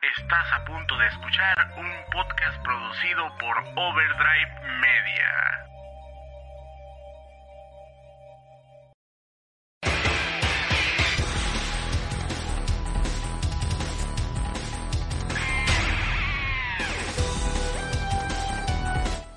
Estás a punto de escuchar un podcast producido por Overdrive Media.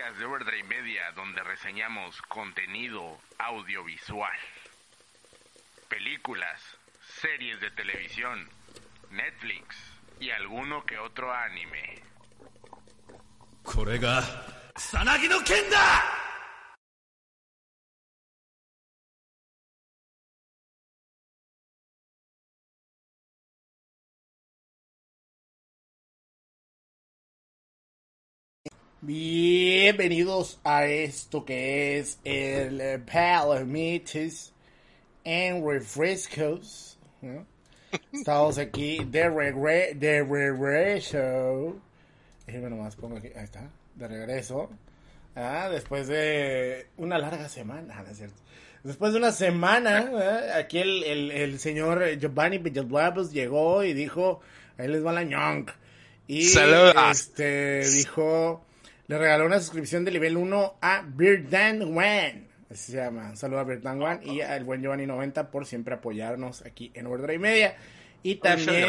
podcast de Overdrive Media donde reseñamos contenido audiovisual. Películas, series de televisión, Netflix y alguno que otro anime. これがさなぎの剣だ Bienvenidos a esto que es el eh, Palomitas and Refrescos. ¿no? Estamos aquí de, regre de regreso. Déjenme nomás pongo aquí. Ahí está. De regreso. Ah, después de una larga semana, ¿no es cierto? Después de una semana, ¿eh? aquí el, el, el señor Giovanni Villalobos llegó y dijo, ahí les va la ñonk. Y Saludos. este dijo, le regaló una suscripción de nivel 1 a Birdan Wan. Así se llama. Saludos a Birdan Wan y al buen Giovanni 90 por siempre apoyarnos aquí en Overdrive Media. Y también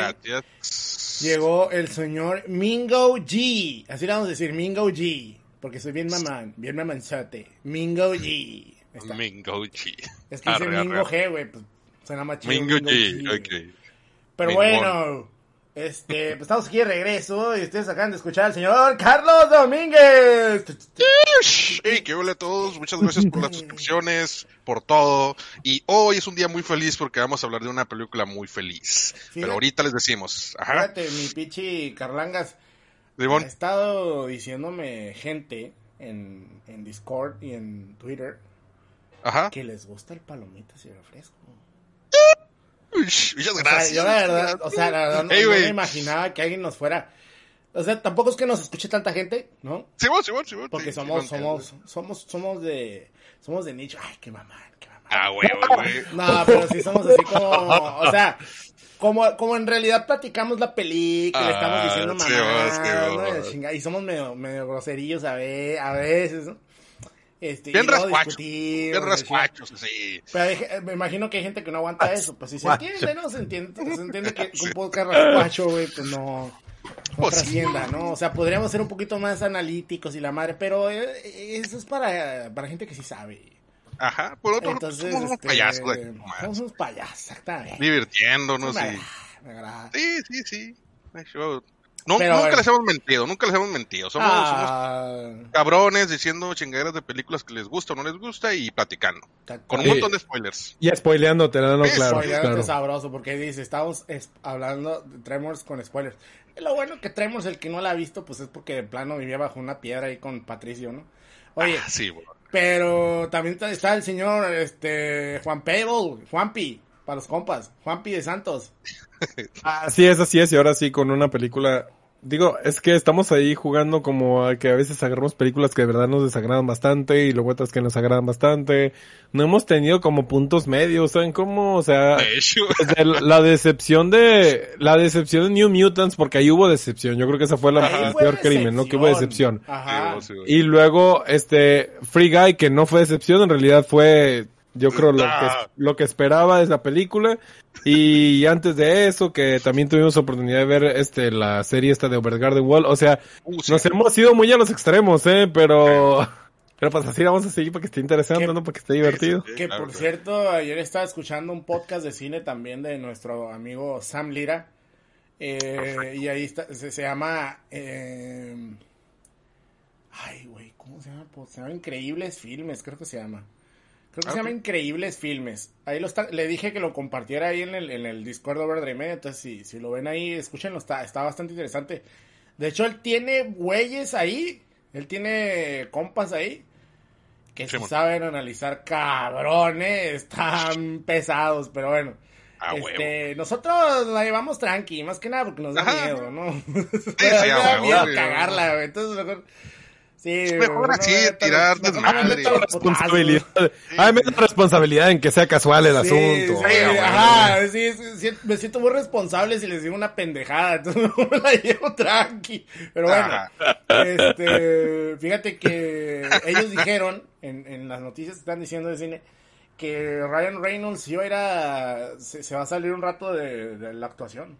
llegó el señor Mingo G. Así le vamos a decir, Mingo G. Porque soy bien mamán, bien mamanzote. Mingo G. Está. Mingo G. Es que dice Arre, arre, Mingo arre. G, güey. Pues, suena más chido. Mingo G, G. ok. Pero Mingón. bueno, este, pues estamos aquí de regreso y ustedes acaban de escuchar al señor Carlos Domínguez. Hey, qué hola a todos, muchas gracias por las suscripciones, por todo. Y hoy es un día muy feliz porque vamos a hablar de una película muy feliz. Pero ahorita les decimos. Ajá. Fíjate, mi pichi Carlangas. Simón. Ha estado diciéndome gente en, en Discord y en Twitter Ajá. que les gusta el palomitas y el refresco. Muchas O sea, gracias. yo la verdad, o sea, la verdad no, me imaginaba que alguien nos fuera. O sea, tampoco es que nos escuche tanta gente, ¿no? Simón, Simón, Simón. Porque sí, somos, Simón. somos, somos, somos de, somos de nicho. Ay, qué mamá, qué mamá. Ah, güey, güey. No, pero sí somos así como, o sea, como, como en realidad platicamos la película, Ah, estamos diciendo sí, mamá, sí, sí. Y somos medio, medio groserillos a, ve- a veces, ¿no? Este, Bien y rascuachos. Bien rascuachos, así. pero hay ge- me imagino que hay gente que no aguanta eso. Pues si se entiende, ¿no? Se entiende, se entiende que un podcast rascuacho, güey, pues no, no Pues sí. trascienda, ¿no? O sea, podríamos ser un poquito más analíticos y la madre, pero eh, eso es para, para gente que sí sabe. Ajá. Por otro Entonces, somos unos este, payasos. de somos unos payasos, exactamente. Divirtiéndonos Me y... agrada, me agrada. Sí, sí, sí. No, Pero nunca les hemos mentido, nunca les hemos mentido. Somos, somos Ah, cabrones diciendo chingaderas de películas que les gusta o no les gusta y platicando. Con un Sí. montón de spoilers. Y spoileándote, no, no, claro, claro. sabroso porque dice, estamos es- hablando de Tremors con spoilers. Lo bueno que Tremors, el que no la ha visto, pues es porque de plano vivía bajo una piedra ahí con Patricio, ¿no? Oye, Ah, sí, pero también está- está el señor este Juan Pable, Juanpi, para los compas, Juanpi de Santos. Así es, así es, y ahora sí con una película... Digo, es que estamos ahí jugando como a que a veces agarramos películas que de verdad nos desagradan bastante y luego otras que nos agradan bastante. No hemos tenido como puntos medios, ¿saben cómo? O sea, De desde la decepción de la decepción de New Mutants porque ahí hubo decepción. Yo creo que esa fue la el peor crimen, ¿no? Que hubo decepción. Ajá. Y luego, este, Free Guy, que no fue decepción, en realidad fue, yo creo, lo que, Ah. lo que esperaba de esa película. Y antes de eso, que también tuvimos oportunidad de ver, este, la serie esta de Overgarden Wall. O sea, Uh, sí. nos hemos ido muy a los extremos, eh, pero, pero pues así vamos a seguir para que esté interesante, ¿Qué? ¿no? Para que esté divertido. Sí, Que claro, por claro. cierto, ayer estaba escuchando un podcast de cine también de nuestro amigo Sam Lira. eh, y ahí está, se, se llama. eh, ay, pues, se llama Increíbles Filmes, creo que se llama. Creo que Ah, se llama. Increíbles Filmes. Ahí lo está, le dije que lo compartiera ahí en el, en el Discord de Overdrive entonces si, si lo ven ahí, escúchenlo, está, está bastante interesante. De hecho, él tiene güeyes ahí, él tiene compas ahí, que sí saben analizar cabrones, están pesados, pero bueno. Ah, este, nosotros la llevamos tranqui, más que nada porque nos da Ajá. miedo, ¿no? sí, me da miedo cagarla. Entonces mejor. Sí, mejor güey, así, no me meto tirar mejor desmadre. me meto los responsabilidad. menos responsabilidad en que sea casual el Sí, asunto. sí, ajá, sí, sí, sí, me siento muy responsable si les digo una pendejada, entonces no me la llevo tranqui. Pero bueno, Ajá. este, fíjate que ellos dijeron, en, en las noticias que están diciendo de cine, que Ryan Reynolds iba a ir a, se, se va a salir un rato de, de la actuación.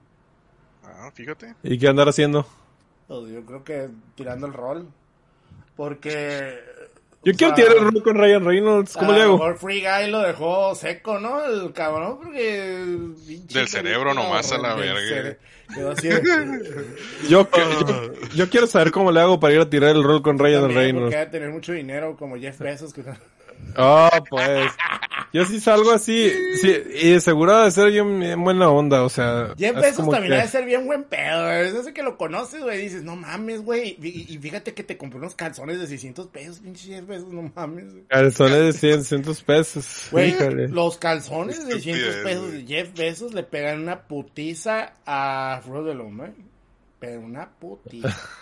Ah, fíjate. ¿Y qué andar haciendo? Pues yo creo que tirando el rol. Porque. Yo quiero sea, tirar el rol con Ryan Reynolds. ¿Cómo a le hago? mejor Free Guy lo dejó seco, ¿no? El cabrón, porque. Del cerebro nomás a la verga. Yo, yo, yo quiero saber cómo le hago para ir a tirar el rol con Ryan También, Reynolds. Porque tener mucho dinero como Jeff Bezos. Que... Oh, pues. Yo sí salgo así. Sí, y de seguro de ser bien, bien buena onda, o sea. Jeff como también que- ha de ser bien buen pedo, güey. Es ese que lo conoces, güey. Dices, no mames, güey. Y, y fíjate que te compré unos calzones de 600 pesos, pinche Jeff Bezos, no mames. güey. Calzones de 100, 100 pesos. Güey, los calzones de 600 Estupidez, pesos güey. de Jeff Bezos le pegan una putiza a the Loom, ¿eh? Pero una putiza.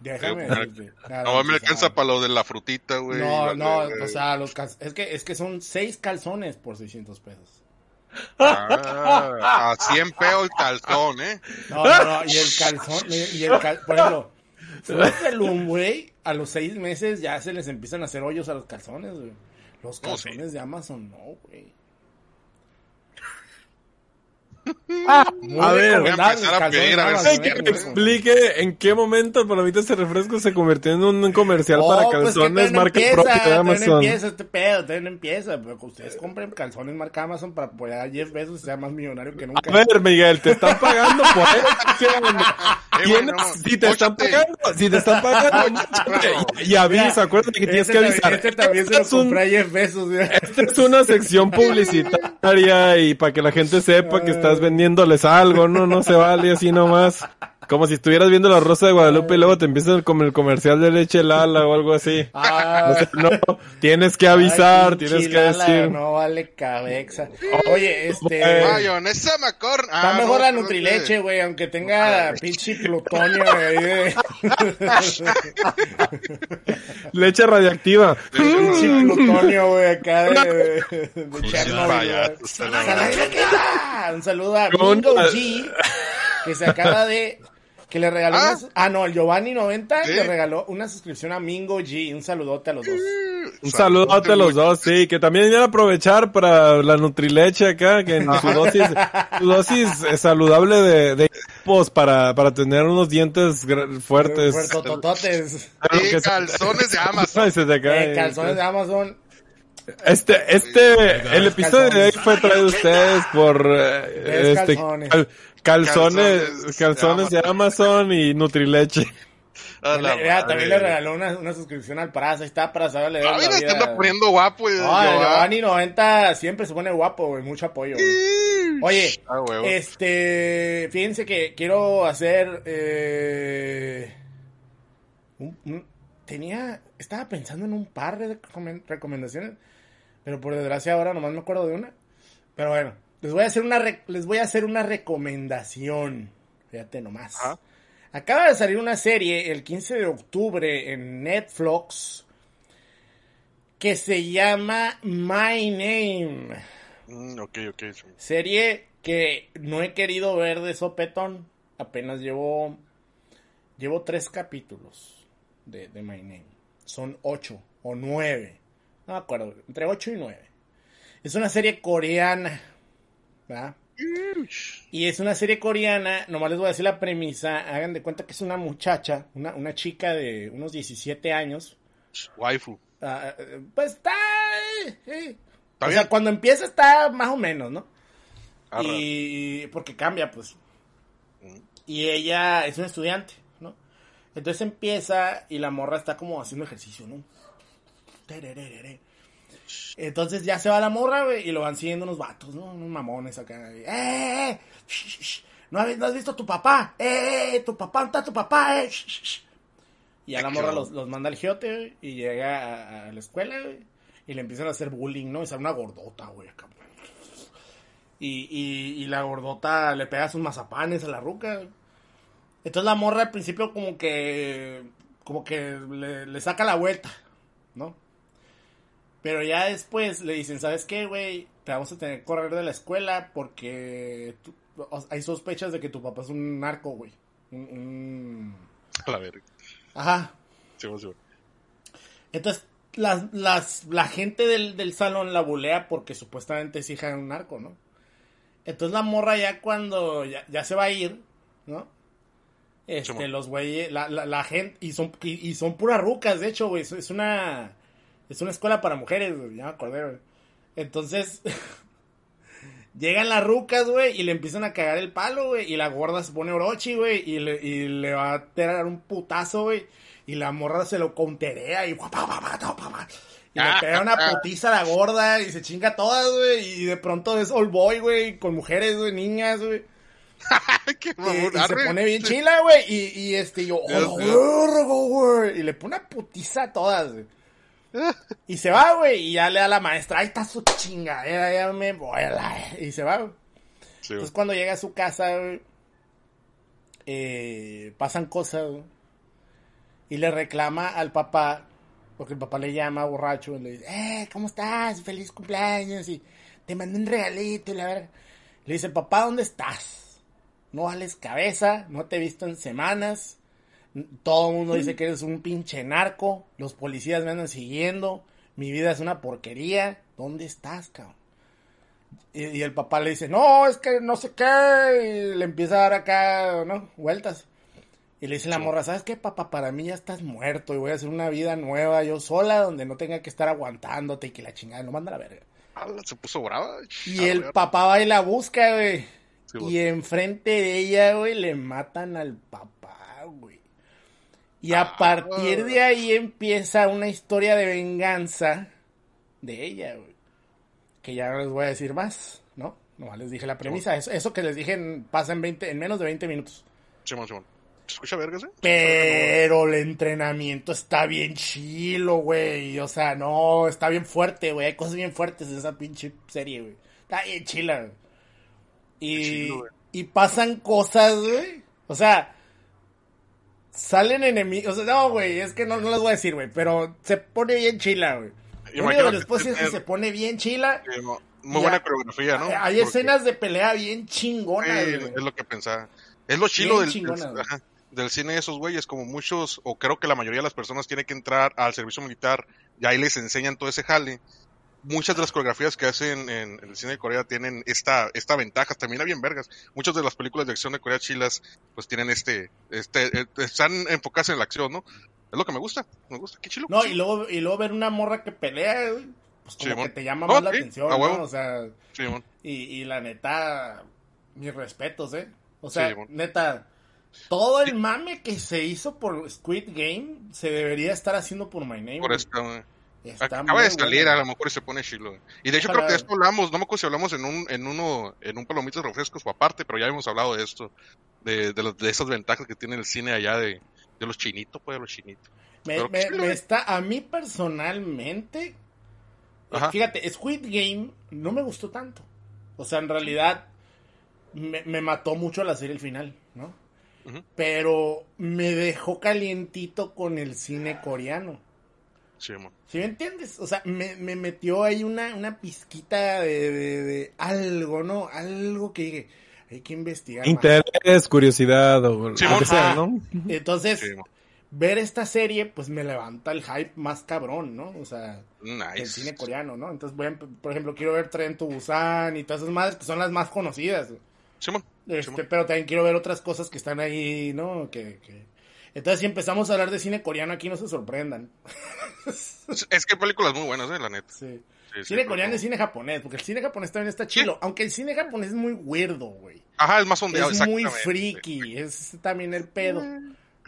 Déjame decirte. Nada, No, me alcanza para lo de la frutita, güey. No, no, o sea, los cal- es que es que son seis calzones por 600 pesos. Ah, a 100 pesos el calzón, ¿eh? No, no, no, y el calzón, y el cal, por ejemplo, Loom, güey, a los seis meses ya se les empiezan a hacer hoyos a los calzones, güey. Los No, sí. calzones de Amazon, no, güey. Muy a ver, voy a recomendables empezar a calzones pedir a de ver Amazon, Ay, que me explique en qué momento palomita ese refresco se convirtió en un comercial Oh, para pues calzones marca empieza, propia de no Amazon. empieza este pedo, no empieza. Pero que ustedes compren calzones marca Amazon para apoyar a Jeff Bezos y sea más millonario que nunca. A ver, Miguel, te están pagando por eso. Eh, si te están pagando, si te están pagando, y, y avisa, acuérdate que tienes este, que avisar. este también se lo Este es un- compré a Jeff Bezos. güey. Esta es una sección publicitaria y para que la gente sepa que estás vendiéndoles algo, no, no se vale así nomás. Como si estuvieras viendo la Rosa de Guadalupe y luego te empiezan con el comercial de leche Lala o algo así. Ah, no, tienes que avisar, ay, tienes que decir. No vale cabeza. Oye, este. Mayonesa Macorn. Está Ah, mejor no, la. Nutrileche, güey, aunque tenga pinche plutonio, güey. ahí de- Leche radiactiva. Pinche plutonio, güey, acá de, de, de Chernobyl. Un saludo a Mingo G, que se acaba de... Que le regaló Ah. una- Ah, no, el Giovanni 90 Sí. le regaló una suscripción a Mingo G. Un saludote a los dos. Un saludote a los dos, sí, que también vienen a aprovechar para la Nutrileche acá, que en su dosis, su dosis eh, saludable de, de pues para, para tener unos dientes fuertes. Fuertotototes. Y calzones de Amazon. Ay, se te cae. Eh, calzones de Amazon. Este, este, el episodio de hoy fue traído a ustedes por eh, este, calzones. cal- calzones, Calzones calzones de Amazon y Nutrileche. A la Le- mira, madre. también le regaló una, una suscripción al Praza. Ahí está para saberle de Ah, la mira, te anda poniendo guapo. eh, No, el Giovanni. Giovanni 90 siempre se pone guapo, güey. Mucho apoyo. Oye, Ah, este, fíjense que quiero hacer, eh, un- un- tenía, estaba pensando en un par de recomen- recomendaciones, pero por desgracia ahora nomás me acuerdo de una. Pero bueno, les voy a hacer una, les voy a hacer una recomendación. Fíjate nomás. Acaba de salir una serie el 15 de octubre en Netflix que se llama My Name. Mm, ok, ok. sí. Serie que no he querido ver de sopetón. Apenas llevo. Llevo tres capítulos de, de My Name. Son ocho o nueve. No me acuerdo. Entre ocho y nueve. Es una serie coreana. ¿Verdad? Y es una serie coreana. Nomás les voy a decir la premisa. Hagan de cuenta que es una muchacha. Una, una chica de unos 17 años. Waifu. Ah, eh, pues está. eh, eh. ¿Está o sea, cuando empieza está más o menos, ¿no? Arra. Y porque cambia, pues. Y ella es una estudiante, ¿no? Entonces empieza y la morra está como haciendo ejercicio, ¿no? tererere. Entonces ya se va la morra, güey, y lo van siguiendo unos vatos, ¿no? Unos mamones acá. ¡Eh, eh! eh! ¿No, has, ¿No has visto a tu papá? ¡Eh, eh! eh! ¿Tu papá? ¿Dónde está tu papá? ¡Eh! Y a la morra los, los manda al giote, güey, y llega a, a la escuela, güey, y le empiezan a hacer bullying, ¿no? Y sale una gordota, güey, acá. Y, y, y la gordota le pega sus mazapanes a la ruca, güey. Entonces la morra al principio como que como que le, le, saca la vuelta, ¿no? Pero ya después le dicen, ¿sabes qué, güey? Te vamos a tener que correr de la escuela porque tú, hay sospechas de que tu papá es un narco, güey. Un, un... A la verga. Ajá. Sí, sí. Entonces, las, las, la gente del, del salón la bulea porque supuestamente es hija de un narco, ¿no? Entonces la morra ya cuando ya, ya se va a ir, ¿no? Este, sí, los güeyes, la, la, la, gente, y son, y, y, son puras rucas, de hecho, güey, es una, es una escuela para mujeres, güey, ya me acordé, güey. Entonces, llegan las rucas, güey, y le empiezan a cagar el palo, güey, y la gorda se pone orochi, güey, y le, y le va a tirar un putazo, güey, y la morra se lo conterea, y y le pega una putiza a la gorda, y se chinga todas, güey, y de pronto es all boy, güey, con mujeres, güey, niñas, güey. Qué y, y, se pone bien chila, güey. Y, y este, yo, oh, güey. Y le pone una putiza a todas, güey. Y se va, güey. Y ya le da a la maestra, ahí está su chingadera, ya me voy a la. Y se va, güey. Sí, Entonces cuando llega a su casa, güey, eh, pasan cosas, güey. Y le reclama al papá, porque el papá le llama borracho y le dice, eh, ¿cómo estás? Feliz cumpleaños. Y te mandé un regalito y la verdad. Le dice, papá, ¿dónde estás? no vales cabeza, no te he visto en semanas, todo el mundo dice que eres un pinche narco, los policías me andan siguiendo, mi vida es una porquería, ¿dónde estás, cabrón? Y, y el papá le dice, no, es que no sé qué, y le empieza a dar acá, ¿no? Vueltas. Y le dice la morra, ¿sabes qué, papá? Para mí ya estás muerto y voy a hacer una vida nueva yo sola donde no tenga que estar aguantándote y que la chingada, no manda la verga. Ah, se puso brava. Y el papá va y la busca, güey. Sí, y enfrente de ella, güey, le matan al papá. Y a ah, partir de ahí empieza una historia de venganza de ella, güey. Que ya no les voy a decir más, ¿no? No les dije la premisa. Eso, eso, que les dije pasa en, 20, en menos de 20 minutos. Simón, Simón. ¿Se escucha vergas, eh? Pero el entrenamiento está bien chilo, güey. O sea, no, está bien fuerte, güey. Hay cosas bien fuertes en esa pinche serie, güey. Está bien chila, güey. Y, chido, y pasan cosas, güey. O sea, salen enemigos. O sea, no, güey, es que no, no les voy a decir, güey. Pero se pone bien chila, güey. Lo único que después es que se pone bien chila. No, muy buena coreografía, ¿no? Hay Porque... escenas de pelea bien chingonas, güey. Es lo que pensaba. Es lo chilo del, del, ajá, del, cine de esos güeyes, como muchos, o creo que la mayoría de las personas tienen que entrar al servicio militar y ahí les enseñan todo ese jale muchas de las coreografías que hacen en, el cine de Corea tienen esta, esta ventaja, también bien vergas. Muchas de las películas de acción de Corea chilas, pues tienen este, este, eh, están enfocadas en la acción, ¿no? Es lo que me gusta, me gusta, qué chilo. No, y luego, y luego ver una morra que pelea, pues como sí, que te llama más la atención, ¿no? O sea, sí, y, y la neta, mis respetos, eh. O sea, neta, todo el mame que se hizo por Squid Game se debería estar haciendo por My Name. Por güey. Está Acaba de salir, a lo mejor se pone chilo. Y de hecho creo que de esto hablamos, no me acuerdo si hablamos en un, en uno, en un palomitas refrescos o aparte, pero ya hemos hablado de esto, de, de, de esas ventajas que tiene el cine allá de, de los chinitos, pues de los chinitos. Me, me, chilo, me está, a mí personalmente, Ajá. fíjate, Squid Game no me gustó tanto. O sea, en realidad me, me mató mucho la serie el final, ¿no? Uh -huh. Pero me dejó calientito con el cine coreano. Sí, man. ¿Sí me entiendes? O sea, me, me metió ahí una, una pizquita de, de, de, algo, ¿no? Algo que dije, hay que investigar. Interés, más. curiosidad o sí, lo que sea, ¿no? Entonces, sí, ver esta serie, pues me levanta el hype más cabrón, ¿no? O sea, nice. el cine coreano, ¿no? Entonces, voy a, por ejemplo, quiero ver Tren to Busan y todas esas madres que son las más conocidas. Sí, man. Este, pero también quiero ver otras cosas que están ahí, ¿no? Que, que entonces, si empezamos a hablar de cine coreano aquí, no se sorprendan. es que hay películas muy buenas, ¿eh? La neta. Sí. sí cine sí, coreano y cine japonés, porque el cine japonés también está chido. Aunque el cine japonés es muy weirdo, güey. Ajá, es más ondeado, Es muy friki, es también el pedo.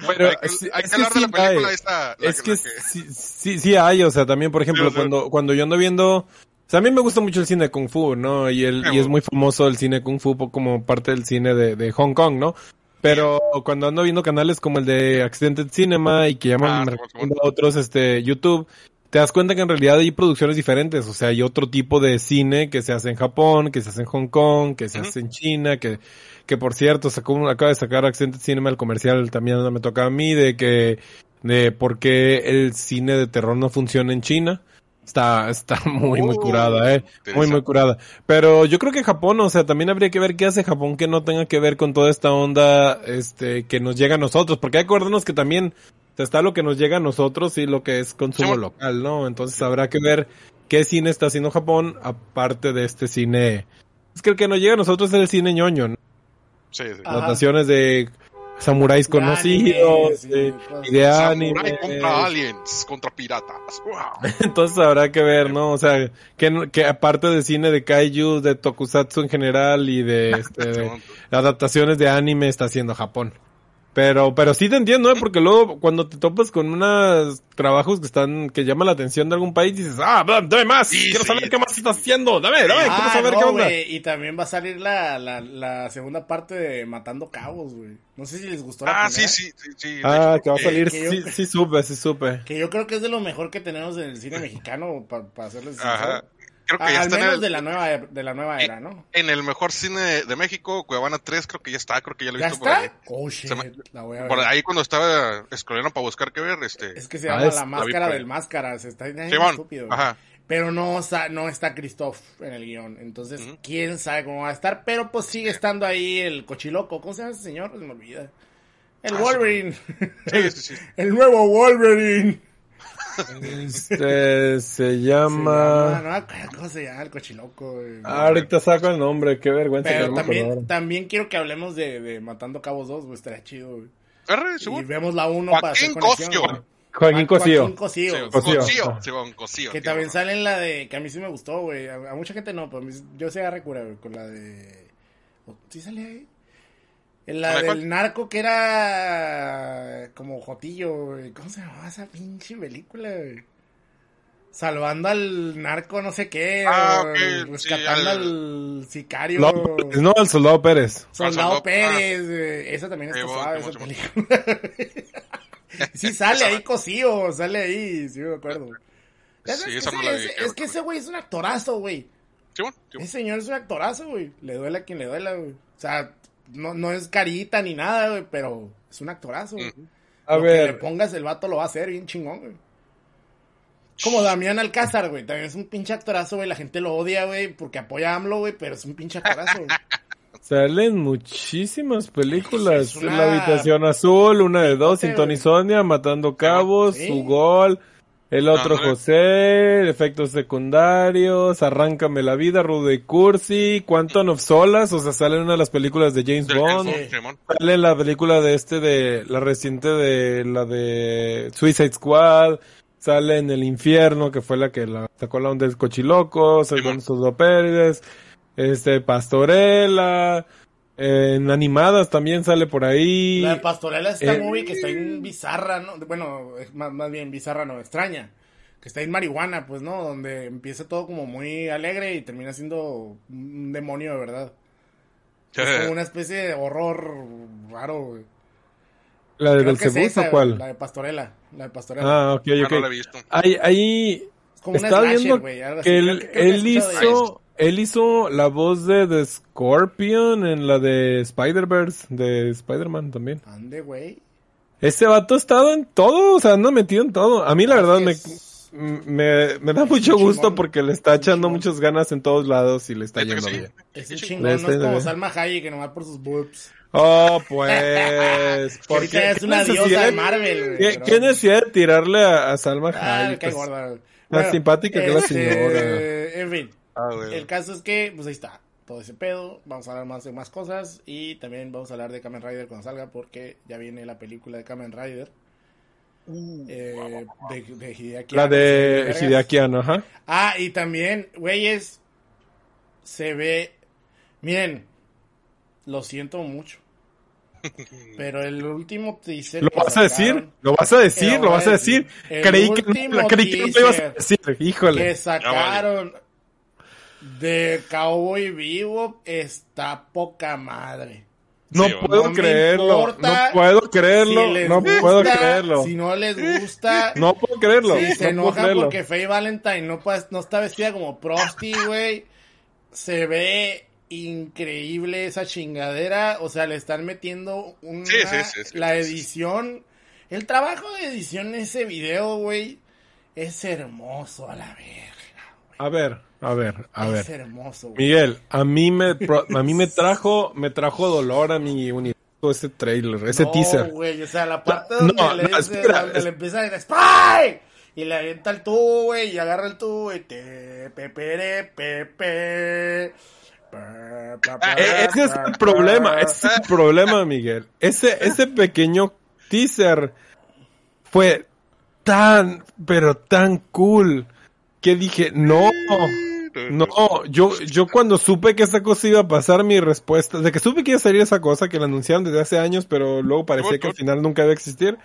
Pero hay que, sí- hay es que que hablar de la película hay. esta. la es que la que- sí, sí, sí hay, o sea, también, por ejemplo, Sí, o sea- cuando, cuando yo ando viendo, o sea, a mí me gusta mucho el cine Kung Fu, ¿no? Y, el, y es muy famoso el cine Kung Fu como parte del cine de, de Hong Kong, ¿no? Pero cuando ando viendo canales como el de Accidented Cinema y que llaman Ah, a otros, este, YouTube, te das cuenta que en realidad hay producciones diferentes, o sea, hay otro tipo de cine que se hace en Japón, que se hace en Hong Kong, que se hace en China, que, que por cierto, sacó, acaba de sacar Accidented Cinema el comercial, también me toca a mí, de que, de por qué el cine de terror no funciona en China. Está, está muy, muy Oh, curada, eh. Muy, muy curada. Pero yo creo que Japón, o sea, también habría que ver qué hace Japón que no tenga que ver con toda esta onda, este, que nos llega a nosotros. Porque hay que también está lo que nos llega a nosotros y lo que es consumo Sí. local, ¿no? Entonces habrá que ver qué cine está haciendo Japón aparte de este cine. Es que el que nos llega a nosotros es el cine ñoño, ¿no? Sí, sí. Ajá. Adaptaciones de samuráis conocidos, y de- Samurai anime. contra aliens, contra piratas. Wow. Entonces habrá que ver, ¿no? O sea, que, que aparte de cine de kaiju, de tokusatsu en general y de, este, de Simón. adaptaciones de anime está haciendo Japón. Pero, pero sí te entiendo, ¿eh? Porque luego cuando te topas con unos trabajos que están, que llaman la atención de algún país, dices, ah, da- dame más, Sí, quiero sí. saber qué más estás haciendo, dame, dame, quiero Ah, saber no, qué onda. güey, Y también va a salir la, la, la segunda parte de Matando Cabos, güey. No sé si les gustó la Ah, sí, primera. sí, sí, sí. Ah, hecho, que va a eh, salir, yo- sí, sí supe, sí supe. Que yo creo que es de lo mejor que tenemos en el cine mexicano, para serles sincero. Ajá. Creo que Ah, ya al está en menos el, de la nueva de la nueva era, ¿no? en el mejor cine de México, Cuevana 3, creo que ya está, creo que ya lo he ¿Ya visto por ahí. está? Oh, shit, Se me- la voy a ver. Por ahí cuando estaba scrollando para buscar qué ver, este... Es que se Ah, llama es- La Máscara del Máscara, se está Simón, estúpido. ajá. Pero no, no está Christoph en el guion, entonces quién sabe cómo va a estar, pero pues sigue estando ahí el cochiloco, ¿cómo se llama ese señor? Se me olvida. El Ah, Wolverine, Sí, sí, sí. el nuevo Wolverine. Este, se Se llama... llama- no cómo se llama el cochiloco. güey. Ah, ahorita saco el nombre, qué vergüenza. que Pero no me acordaba. también, también quiero que hablemos de, de Matando Cabos 2, güey, estaría chido, güey. Arre, Y vemos la 1 para hacer Joaquín conexión. Cosio. Joaquín Cosío. Joaquín Cosío. Sí, Cosío. Cosío. Que también sale en la de. Que a mí sí me gustó, güey. A, a mucha gente no, pero a mí sí- yo sé agarré cura, güey, con la de. ¿Sí sale ahí? En la ¿La de del cuál? narco que era. Como Jotillo, güey. ¿Cómo se llamaba esa pinche película, güey? Salvando al narco, no sé qué. Ah, Rescatando sí, al- al sicario. Lo- no, el soldado Pérez. Soldado Soldado- Pérez, güey. Esa también está Sí, suave, esa Simón, película. sí, sale ahí cosío, sale ahí, sí me acuerdo. Sí, esa que no ese- la vi, ese- qué es que ese güey es un actorazo, güey. Simón. Ese señor es un actorazo, güey. Le duele a quien le duela, güey. O sea, no, no es carita ni nada, güey, pero es un actorazo, güey. Ujú. A Lo que le ver, pongas el vato lo va a hacer bien chingón, güey. Como Damián Alcázar, güey. También es un pinche actorazo, güey. La gente lo odia, güey, porque apoya a AMLO, güey, pero es un pinche actorazo, güey. salen muchísimas películas. Una- La habitación azul, una de dos, Tony Sonia, Matando Cabos, Sí. su gol, el otro Ajá. José, efectos secundarios, Arráncame la vida, Rude Cursi, Quantum of Solas, o sea, sale en una de las películas de James Bond. Sale la película de este de la reciente de la de Suicide Squad, sale en El Infierno, que fue la que la sacó la onda del cochiloco, Sodo Pérez, este Pastorela, en animadas también sale por ahí. La de Pastorela es esta Eh, movie que está en bizarra, ¿no? Bueno, más, más bien bizarra, no, extraña. Que está en marihuana, pues, ¿no? Donde empieza todo como muy alegre y termina siendo un demonio de verdad. Es como una especie de horror raro, güey. la de Belcebú o cuál? La de Pastorela. La de Pastorela. Ah, ok, Ah, ok. no la he visto. Ahí, ahí es como una estaba slasher, viendo güey. algo así. que Creo él, hizo, él hizo la voz de The Scorpion en la de Spider-Verse, de Spider-Man también. Ande, güey. Ese vato ha estado en todo, o sea, anda metido en todo. A mí la verdad me, Es- me, me da mucho chingón. gusto porque le está Es un ando chingón. muchas ganas en todos lados y le está yendo bien. Es un chingón, no es como bien. Salma Hayek, que nomás por sus boobs. Oh, pues. Que ahorita es una diosa de Marvel, güey, ¿Qué, pero- qué necesidad de tirarle a, a Salma Ah, Hayek? qué Pues, gorda. güey. más simpática que la este, señora. En fin, Ah, el caso es que, pues ahí está. Todo ese pedo. Vamos a hablar más de más cosas. Y también vamos a hablar de Kamen Rider cuando salga. Porque ya viene la película de Kamen Rider. eh, de, de Hideaki La de. Hideaki ajá. Ah, y también, güeyes, se ve. Miren, lo siento mucho. Pero el último teaser. ¿Lo vas a decir? ¿Lo vas a decir? ¿Lo vas a decir? Creí que, no, creí que no lo ibas a decir. Híjole. Que sacaron de Cowboy Vivo está poca madre. No Sí, puedo No creerlo. No puedo creerlo. Si les no gusta, puedo creerlo. Si no les gusta. No puedo creerlo. Si no se enojan creerlo. porque Faye Valentine no, no está vestida como Prosti, güey. Se ve increíble esa chingadera. O sea, le están metiendo una, Sí, sí, sí, sí, la edición. El trabajo de edición en ese video, güey, es hermoso a la verga. A ver, a ver, a es ver. hermoso, güey. Miguel, a mí me a mí me trajo me trajo dolor a mi universo ese trailer, ese no, teaser. güey, o sea, la parte donde, no, le, no, dice- espera, donde es- le empieza a decir ¡Spy! Y le avienta el tubo, güey, y agarra el tubo y te pepere, pepe. pa, pa, pa, Eh, ese es el problema, ese es el problema, Miguel. Ese, ese pequeño teaser fue tan, pero tan cool que dije, no, no, yo, yo cuando supe que esa cosa iba a pasar, mi respuesta, de que supe que iba a salir esa cosa, que la anunciaron desde hace años, pero luego parecía que al final nunca iba a existir.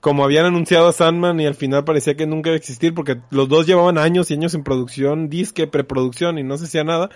Como habían anunciado a Sandman y al final parecía que nunca iba a existir porque los dos llevaban años y años en producción, disque, preproducción y no se hacía nada.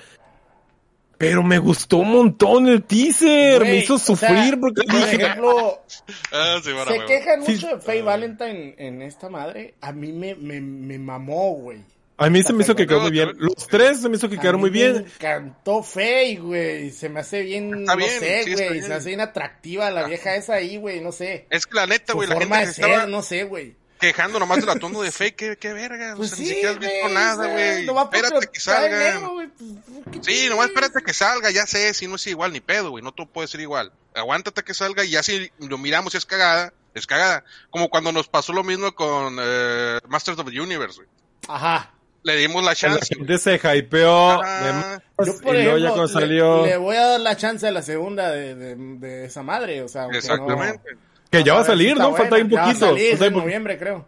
Pero me gustó un montón el teaser, me hizo o sea, sufrir porque por ejemplo, Ah, sí, se quejan Sí. mucho de Faye Valentine en esta madre. A mí me, me, me mamó, güey. A mí se me hizo que quedó muy bien. Los tres se me hizo que quedaron muy bien. Me encantó Faye, güey. Se me hace bien, Está no bien, sé, sí, güey. Se me hace bien atractiva la vieja esa ahí, güey. No sé. Es que la neta, güey, la gente forma de se ser, estaba no sé, güey. quejando nomás del atuendo de fake, qué, qué verga, Pues o sea, sí, ni siquiera has visto nada, güey. Espérate que salga. negro, güey, pues, ¿qué Sí, nomás espérate que salga, ya sé, si no es igual ni pedo, güey, no todo puede ser igual. Aguántate que salga y ya si lo miramos y es cagada, es cagada. Como cuando nos pasó lo mismo con eh, Masters of the Universe, güey. Ajá. Le dimos la La chance. güey. gente se hypeó Ajá. de más, Yo, por y ya cuando le- salió, Le, voy a dar la chance a la segunda de, de, de esa madre, o sea, aunque Exactamente. no- que ya va a si salir, ¿no? buena. Falta un Ya va a poquito. salir, falta en po- noviembre, creo.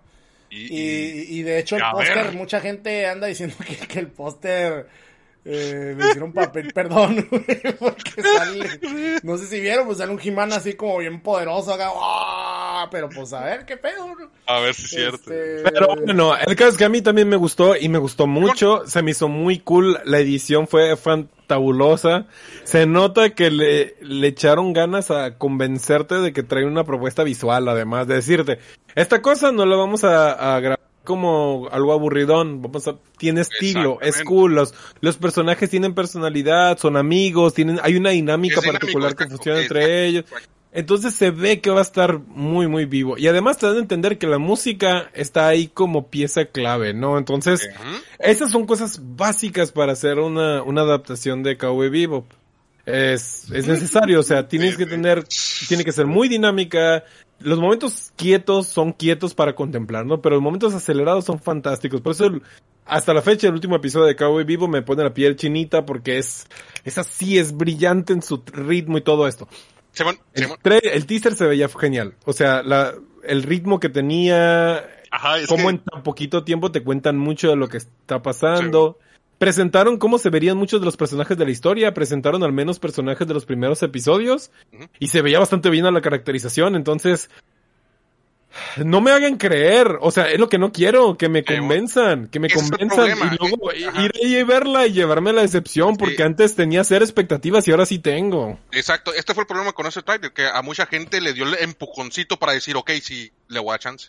Y, Y, de hecho el póster, mucha gente anda diciendo que, que el póster eh, le hicieron papel, perdón, güey, porque sale, no sé si vieron, pues sale un He-Man así como bien poderoso acá, ¡ah! pero pues a ver qué pedo, a ver si es cierto. Este, Pero bueno, el caso es que a mí también me gustó y me gustó mucho. Se me hizo muy cool. La edición fue fantabulosa. Se nota que le, le echaron ganas a convencerte de que trae una propuesta visual, además de decirte, esta cosa no la vamos a, a grabar como algo aburridón. Vamos a, tiene estilo, es cool. Los, los personajes tienen personalidad, son amigos, tienen, hay una dinámica particular que funciona entre ellos. Entonces se ve que va a estar muy, muy vivo. Y además te dan a entender que la música está ahí como pieza clave, ¿no? Entonces, esas son cosas básicas para hacer una, una adaptación de Cowboy Bebop. Es, es necesario, o sea, tienes que tener, tiene que ser muy dinámica. Los momentos quietos son quietos para contemplar, ¿no? Pero los momentos acelerados son fantásticos. Por eso, hasta la fecha, el último episodio de Cowboy Vivo me pone la piel chinita porque es, es así, es brillante en su ritmo y todo esto. Simón, El, Simón. el teaser se veía genial. O sea, la, el ritmo que tenía, Ajá, es cómo que- en tan poquito tiempo te cuentan mucho de lo que está pasando. Presentaron cómo se verían muchos de los personajes de la historia, presentaron al menos personajes de los primeros episodios y se veía bastante bien a la caracterización, entonces no me hagan creer, o sea, es lo que no quiero, que me convenzan, que me ese convenzan problema, y luego eh, ajá. ir ahí a verla y llevarme la decepción porque Sí. antes tenía cero expectativas y ahora sí tengo. Exacto, este fue el problema con ese trailer, que a mucha gente le dio el empujoncito para decir, ok, sí, le voy a chance.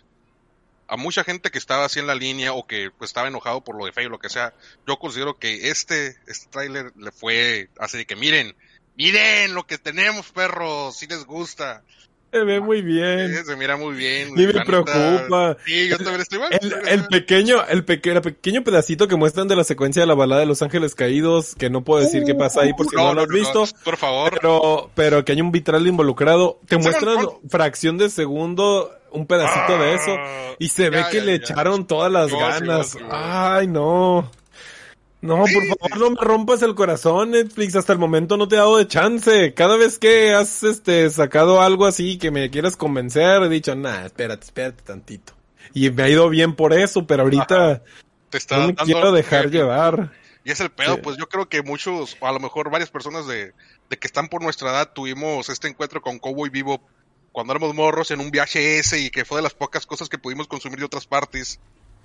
A mucha gente que estaba así en la línea o que pues, estaba enojado por lo de Faye o lo que sea, yo considero que este, este tráiler le fue así de que miren, miren lo que tenemos, perros, si les gusta. Se ve muy bien. Eh, se mira muy bien. Ni me preocupa. Sí, yo también estoy igual. El, el pequeño, el pequeño, el pequeño pedacito que muestran de la secuencia de la balada de Los Ángeles Caídos, que no puedo decir qué pasa ahí por si no, lo has visto, por favor. pero, pero que hay un vitral involucrado, te Sí, muestran fracción de segundo, un pedacito de eso, y se ve que ya, le ya. echaron todas las No, sí, ganas. sí, sí. Ay, no. No, por favor, no me rompas el corazón, Netflix. Hasta el momento no te he dado de chance. Cada vez que has este sacado algo así que me quieras convencer, he dicho, nah, espérate, espérate tantito. Y me ha ido bien por eso, pero ahorita Te está no me dando- quiero dejar llevar. Y es el pedo, Sí. pues yo creo que muchos, o a lo mejor varias personas de, de que están por nuestra edad, tuvimos este encuentro con Cowboy Vivo cuando éramos morros en un viaje ese y que fue de las pocas cosas que pudimos consumir de otras partes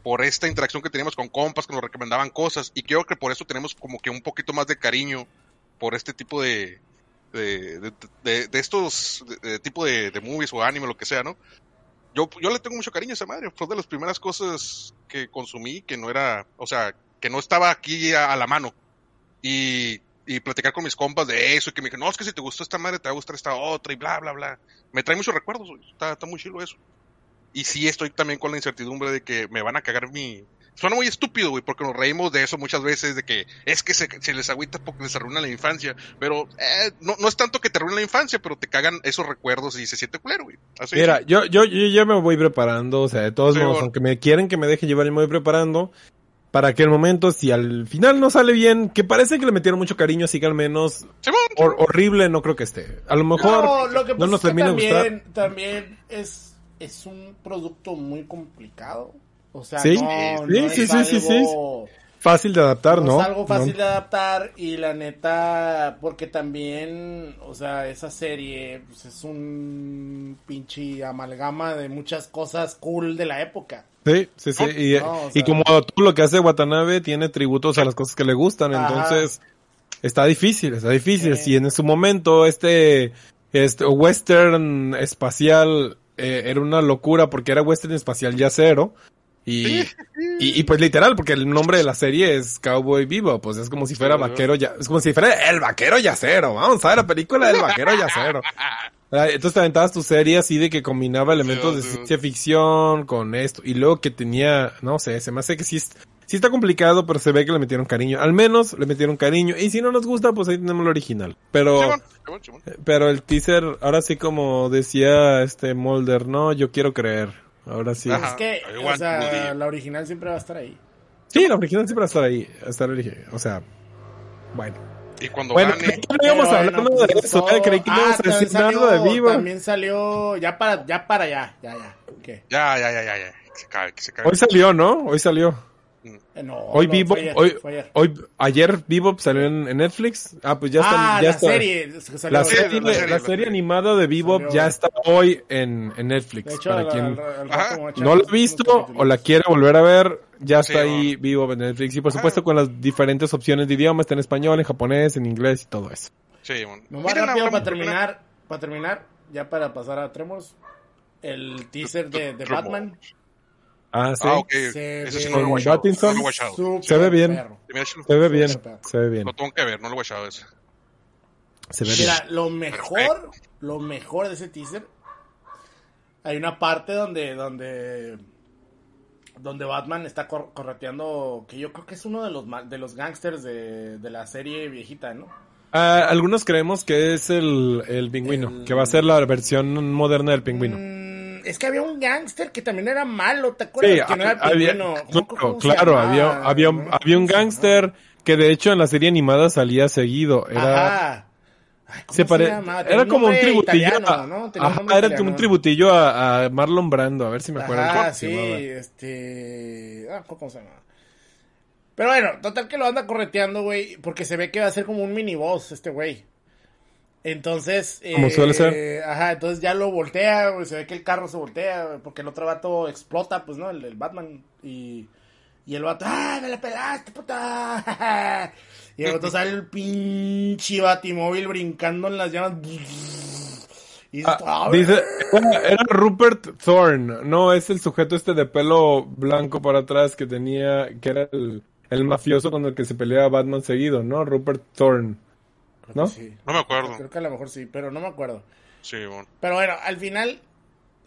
por esta interacción que teníamos con compas que nos recomendaban cosas y creo que por eso tenemos como que un poquito más de cariño por este tipo de de, de, de, estos de, tipo de, movies o anime lo que sea no yo yo le tengo mucho cariño a esa madre fue de las primeras cosas que consumí que no era o sea que no estaba aquí a, a la mano y y platicar con mis compas de eso y que me dijeron, no, es que si te gustó esta madre, te va a gustar esta otra y bla, bla, bla. Me trae muchos recuerdos, Está, está muy chido eso. Y sí estoy también con la incertidumbre de que me van a cagar mi... Suena muy estúpido, güey, porque nos reímos de eso muchas veces, de que es que se, se les agüita porque les arruina la infancia. Pero eh, no, no es tanto que te arruine la infancia, pero te cagan esos recuerdos y se siente culero, güey. Así Mira, yo, yo, yo ya me voy preparando, o sea, de todos modos, aunque me quieren que me deje llevar, y me voy preparando para que el momento, si al final no sale bien, que parece que le metieron mucho cariño, así que al menos horrible no creo que esté. A lo mejor no, lo que no nos termina también, También es, es un producto muy complicado. O sea, sí, no, sí, sí, sí, sí, sí, Fácil de adaptar, ¿no? Es algo fácil de adaptar y la neta, porque también, o sea, esa serie pues, es un pinche amalgama de muchas cosas cool de la época. Sí, sí, sí. Y, y como todo lo que hace Watanabe tiene tributos a las cosas que le gustan, entonces está difícil, está difícil. Si en su momento este, este western espacial eh, era una locura porque era western espacial ya cero. Y, y, pues literal, porque el nombre de la serie es Cowboy Vivo, pues es como si fuera vaquero ya, es como si fuera el vaquero yacero, vamos a ver la película del vaquero yacero. Entonces te aventabas tu serie así de que combinaba elementos de ciencia ficción con esto. Y luego que tenía, no sé, se me hace que sí, sí está complicado, pero se ve que le metieron cariño. Al menos le metieron cariño. Y si no nos gusta, pues ahí tenemos lo original. Pero, pero el teaser, ahora sí como decía este Molder, no, yo quiero creer. Ahora sí. Es que, o sea, la original siempre va a estar ahí. Sí, la original siempre va a estar ahí. A estar o sea, bueno. Y cuando bueno, gane... que no íbamos hablando de eso, ¿eh? creí que no íbamos a decir nada de vivo. También salió, ya para, ya para ya, ya, ya. ¿Qué? Ya, ya, ya, ya, ya. Que se cae, que se cae. Hoy salió, ¿no? Hoy salió. Eh, no, hoy vivo, hoy, ayer. hoy, ayer Vivo salió en, en, Netflix. Ah, pues ya está. Ah, ya la está. serie. La serie, la serie, la serie animada de Vivo ya está hoy en, en Netflix. Hecho, para la, quien la, no lo ha visto o la quiere volver a ver, ya está sí, ahí Vivo en Netflix. Y por supuesto con las diferentes opciones de idioma, está en español, en japonés, en inglés y todo eso. Sí, bueno. Nomás rápido para terminar, para terminar, ya para pasar a Tremors, el teaser de, de Batman. Ah, sí. Ah, ok. Se Ese sí ve- no lo he watchado. Pattinson. No lo he watchado. Súper Se ve bien. perro. Se ve bien, se ve bien. Lo tengo que ver, no lo he watchado ese. Se ve bien. Mira, lo mejor, lo mejor de ese teaser, hay una parte donde, donde, donde Batman está cor- correteando, que yo creo que es uno de los de los gangsters de, de la serie viejita, ¿no? Ah, algunos creemos que es el, el pingüino, El- que va a ser la versión moderna del pingüino. Mm, es que había un gangster que también era malo, ¿te acuerdas? Sí, que no era había. ¿Cómo- claro, había, había, ¿No? había un ¿Cómo se gángster que de hecho en la serie animada salía seguido. Era, Ajá. Ay, ¿cómo se pare-? Tenía era como un tributillo. era como un tributillo a, a Marlon Brando, a ver si me acuerdo. Se sí, este... Ah, ¿cómo se llama? Pero bueno, total que lo anda correteando, güey, porque se ve que va a ser como un miniboss este güey. Entonces... Como eh, suele ser. Ajá, entonces ya lo voltea, güey, se ve que el carro se voltea, porque el otro vato explota, pues, ¿no? El, el Batman. Y, y el vato, ¡ah, me la pelaste, puta! Y el otro sale el pinche batimóvil brincando en las llamas. Y Ah, "Ah, dice, era, era Rupert Thorne, no es el sujeto este de pelo blanco para atrás que tenía, que era el, el mafioso con el que se peleaba Batman seguido, ¿no? Rupert Thorne. ¿No? Sí. No me acuerdo. Creo que a lo mejor sí, pero no me acuerdo. Sí, bueno. Pero bueno, al final